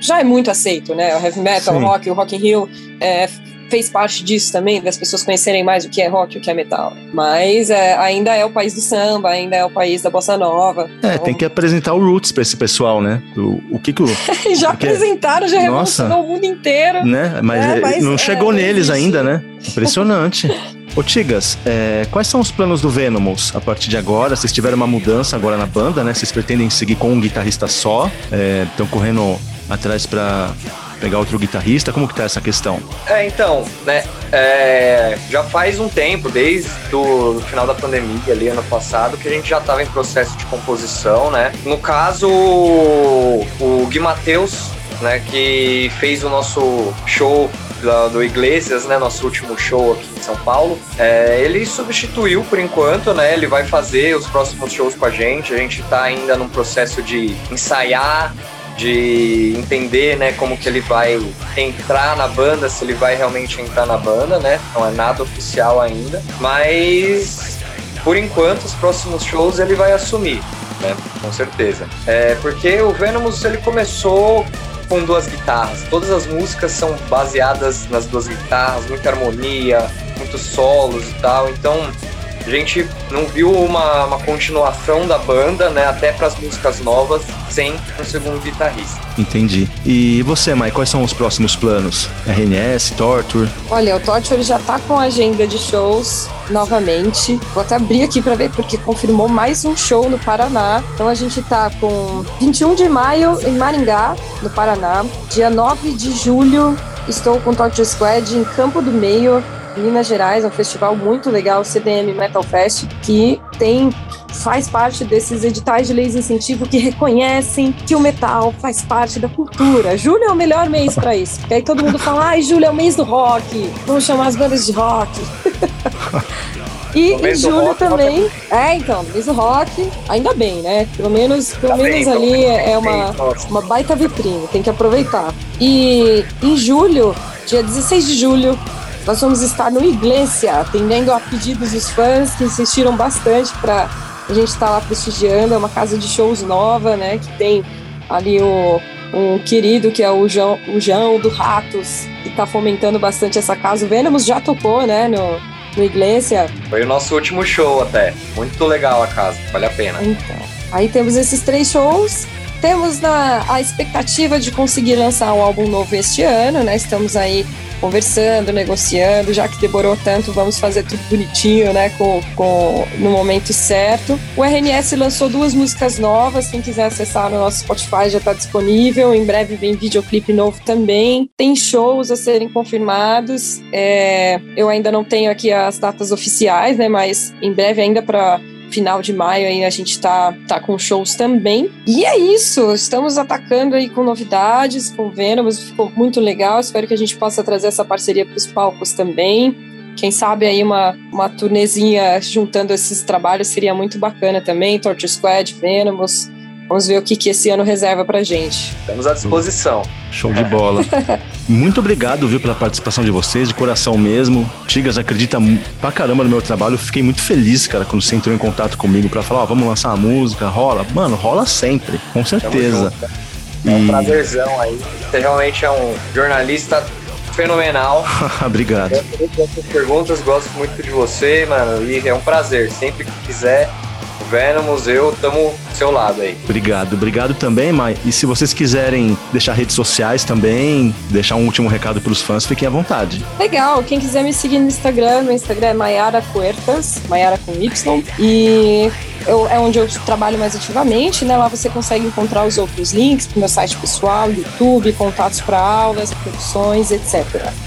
já é muito aceito, né? O heavy metal, o Sim. rock, o Rock in Rio é, fez parte disso também, das pessoas conhecerem mais o que é rock e o que é metal. Mas é, ainda é o país do samba, ainda é o país da bossa nova. É, tem que apresentar o Roots pra esse pessoal, né? O, o que que o. já Porque- apresentaram, já Nossa. revolucionou o mundo inteiro. né? Mas, É, eh, mas, não é, chegou neles ainda, né? Impressionante. Ô Tigas, é, quais são os planos do Venomous a partir de agora? Vocês tiveram uma mudança agora na banda, né? Vocês pretendem seguir com um guitarrista só? Estão correndo atrás pra pegar outro guitarrista? Como que tá essa questão? É, então, né, é, já faz um tempo, desde o final da pandemia ali, ano passado, que a gente já estava em processo de composição, né? No caso, o Gui Matheus, né, que fez o nosso show do Iglesias, né, nosso último show aqui em São Paulo, é, ele substituiu por enquanto, né, ele vai fazer os próximos shows com a gente, a gente tá ainda num processo de ensaiar, de entender, né, como que ele vai entrar na banda, se ele vai realmente entrar na banda, né? Não é nada oficial ainda, mas por enquanto os próximos shows ele vai assumir, né? Com certeza. É porque o Venomous ele começou com duas guitarras. Todas as músicas são baseadas nas duas guitarras, muita harmonia, muitos solos e tal. Então a gente não viu uma, uma continuação da banda, né? Até para as músicas novas, sem um segundo guitarrista. Entendi. E você, Mai, quais são os próximos planos? RNS, Torture? Olha, o Torture já tá com a agenda de shows novamente. Vou até abrir aqui para ver, porque confirmou mais um show no Paraná. Então a gente tá com 21 de maio em Maringá, no Paraná. Dia 9 de julho, estou com o Torture Squad em Campo do Meio, Minas Gerais, é um festival muito legal, o CDM Metal Fest, que tem faz parte desses editais de leis de incentivo que reconhecem que o metal faz parte da cultura. Julho é o melhor mês para isso, porque aí todo mundo fala: "Ai, julho é o mês do rock. Vamos chamar as bandas de rock". E em julho rock, também. É, então, mês do rock, ainda bem, né? Pelo menos, pelo Tá bem, menos então, ali é uma, Nossa. uma baita vitrine, tem que aproveitar. E em julho, dia 16 de julho, nós vamos estar no Iglesia, atendendo a pedidos dos fãs que insistiram bastante para a gente estar lá prestigiando. É uma casa de shows nova, né? Que tem ali o, um querido que é o João, o João do Ratos, que está fomentando bastante essa casa. O Venomous já tocou, né? No, no Iglesia. Foi o nosso último show até. Muito legal a casa, vale a pena. Então, aí temos esses três shows. Temos na, a expectativa de conseguir lançar um álbum novo este ano, né? Estamos aí conversando, negociando, já que demorou tanto, vamos fazer tudo bonitinho, né? Com, com, no momento certo. O RNS lançou duas músicas novas, quem quiser acessar no nosso Spotify já está disponível. Em breve vem videoclipe novo também. Tem shows a serem confirmados. É, eu ainda não tenho aqui as datas oficiais, né? Mas em breve ainda para final de maio aí a gente tá, tá com shows também. E é isso, estamos atacando aí com novidades, com Venomous, ficou muito legal. Espero que a gente possa trazer essa parceria para os palcos também. Quem sabe aí uma, uma turnezinha juntando esses trabalhos seria muito bacana também. Torture Squad, Venomous. Vamos ver o que, que esse ano reserva pra gente. Estamos à disposição. Show de bola. muito obrigado, viu, pela participação de vocês, de coração mesmo. Tigas acredita pra caramba no meu trabalho. Eu fiquei muito feliz, cara, quando você entrou em contato comigo pra falar, ó, vamos lançar uma música, rola. Mano, rola sempre, com certeza. É um prazerzão aí. Você realmente é um jornalista fenomenal. Obrigado. perguntas, gosto muito de você, mano. E é um prazer. Sempre que quiser, Venomos, eu tamo do seu lado aí. Obrigado, obrigado também, Mai. E se vocês quiserem deixar redes sociais também, deixar um último recado pros fãs, fiquem à vontade. Legal, quem quiser me seguir no Instagram, meu Instagram é Maiara Coertas, Maiara com Y. E eu, é onde eu trabalho mais ativamente, né? Lá você consegue encontrar os outros links pro meu site pessoal, YouTube, contatos para aulas, produções, etc.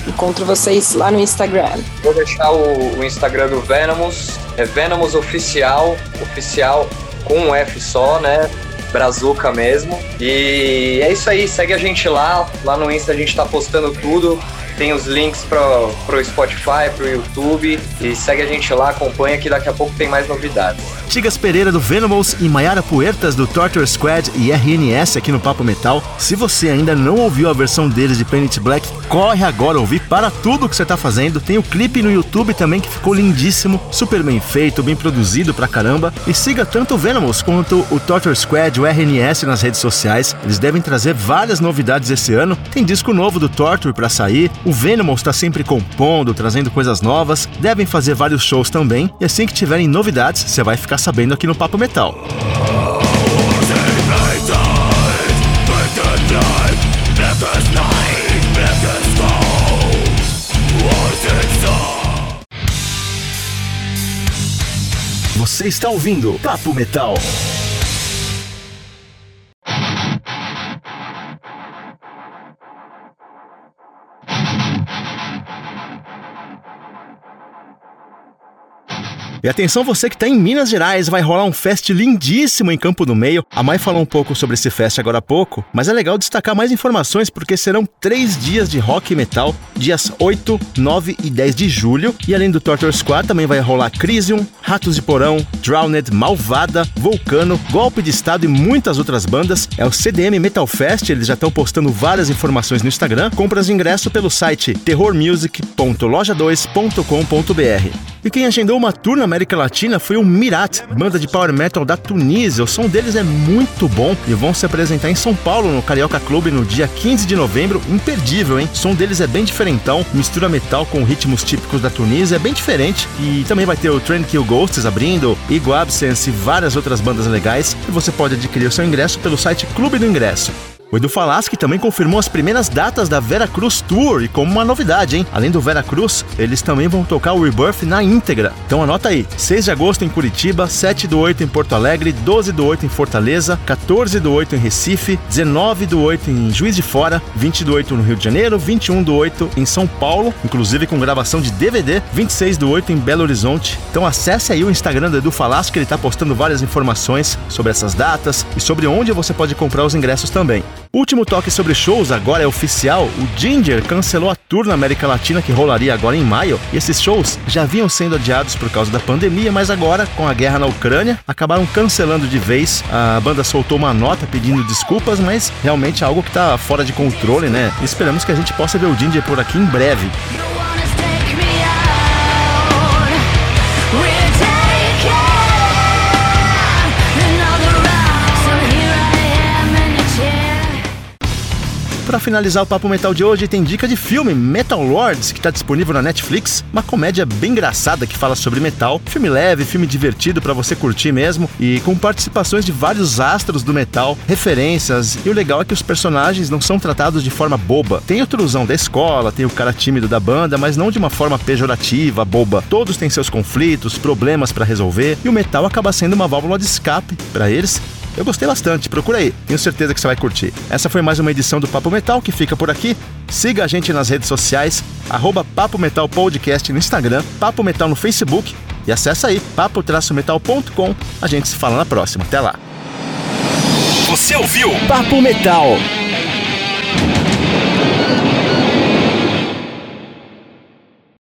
Encontro vocês lá no Instagram. Vou deixar o, o Instagram do Venomous, é Venomous Oficial, oficial com um F só, né? Brazuca mesmo. E é isso aí, segue a gente lá. Lá no Insta a gente tá postando tudo. Tem os links para pro Spotify, pro YouTube. E segue a gente lá, acompanha que daqui a pouco tem mais novidades. Tigas Pereira do Venomous e Mayara Puertas do Torture Squad e RNS aqui no Papo Metal. Se você ainda não ouviu a versão deles de Planet Black, corre agora ouvir para tudo que você tá fazendo. Tem o clipe no YouTube também que ficou lindíssimo, super bem feito, bem produzido pra caramba. E siga tanto o Venomous quanto o Torture Squad, o RNS nas redes sociais. Eles devem trazer várias novidades esse ano. Tem disco novo do Torture para sair. O Venomous está sempre compondo, trazendo coisas novas. Devem fazer vários shows também. E assim que tiverem novidades, você vai ficar sabendo aqui no Papo Metal. Você está ouvindo Papo Metal. E atenção você que está em Minas Gerais, vai rolar um fest lindíssimo em Campo do Meio. A Mai falou um pouco sobre esse fest agora há pouco, mas é legal destacar mais informações porque serão três dias de rock e metal, dias 8, 9 e 10 de julho. E além do Torture Squad, também vai rolar Crisium, Ratos de Porão, Drowned, Malvada, Vulcano, Golpe de Estado e muitas outras bandas. É o CDM Metal Fest, eles já estão postando várias informações no Instagram. Compras de ingresso pelo site terrormusic.loja2.com.br. E quem agendou uma tour na América Latina foi o Mirat, banda de power metal da Tunísia. O som deles é muito bom e vão se apresentar em São Paulo, no Carioca Club, no dia 15 de novembro. Imperdível, hein? O som deles é bem diferentão, mistura metal com ritmos típicos da Tunísia, é bem diferente. E também vai ter o Train Kill Ghosts abrindo, Ego Absence e várias outras bandas legais. E você pode adquirir o seu ingresso pelo site Clube do Ingresso. O Edu Falaschi também confirmou as primeiras datas da Vera Cruz Tour e como uma novidade, hein? Além do Vera Cruz, eles também vão tocar o Rebirth na íntegra. Então anota aí: 6 de agosto em Curitiba, 7 do 8 em Porto Alegre, 12 do 8 em Fortaleza, 14 do 8 em Recife, 19 do 8 em Juiz de Fora, 20 do 8 no Rio de Janeiro, 21 do 8 em São Paulo, inclusive com gravação de DVD, 26 do 8 em Belo Horizonte. Então acesse aí o Instagram do Edu Falaschi que ele está postando várias informações sobre essas datas e sobre onde você pode comprar os ingressos também. Último toque sobre shows agora é oficial. O Ginger cancelou a tour na América Latina que rolaria agora em maio. E esses shows já vinham sendo adiados por causa da pandemia, mas agora, com a guerra na Ucrânia, acabaram cancelando de vez. A banda soltou uma nota pedindo desculpas, mas realmente é algo que está fora de controle, né? Esperamos que a gente possa ver o Ginger por aqui em breve. Para finalizar o Papo Metal de hoje, tem dica de filme Metal Lords, que está disponível na Netflix. Uma comédia bem engraçada que fala sobre metal. Filme leve, filme divertido para você curtir mesmo. E com participações de vários astros do metal, referências. E o legal é que os personagens não são tratados de forma boba. Tem o truzão da escola, tem o cara tímido da banda, mas não de uma forma pejorativa, boba. Todos têm seus conflitos, problemas para resolver. E o metal acaba sendo uma válvula de escape para eles eu gostei bastante, procura aí, tenho certeza que você vai curtir. Essa foi mais uma edição do Papo Metal que fica por aqui. Siga a gente nas redes sociais, arroba Papo Metal Podcast no Instagram, Papo Metal no Facebook e acessa aí papo-metal.com. A gente se fala na próxima. Até lá. Você ouviu Papo Metal.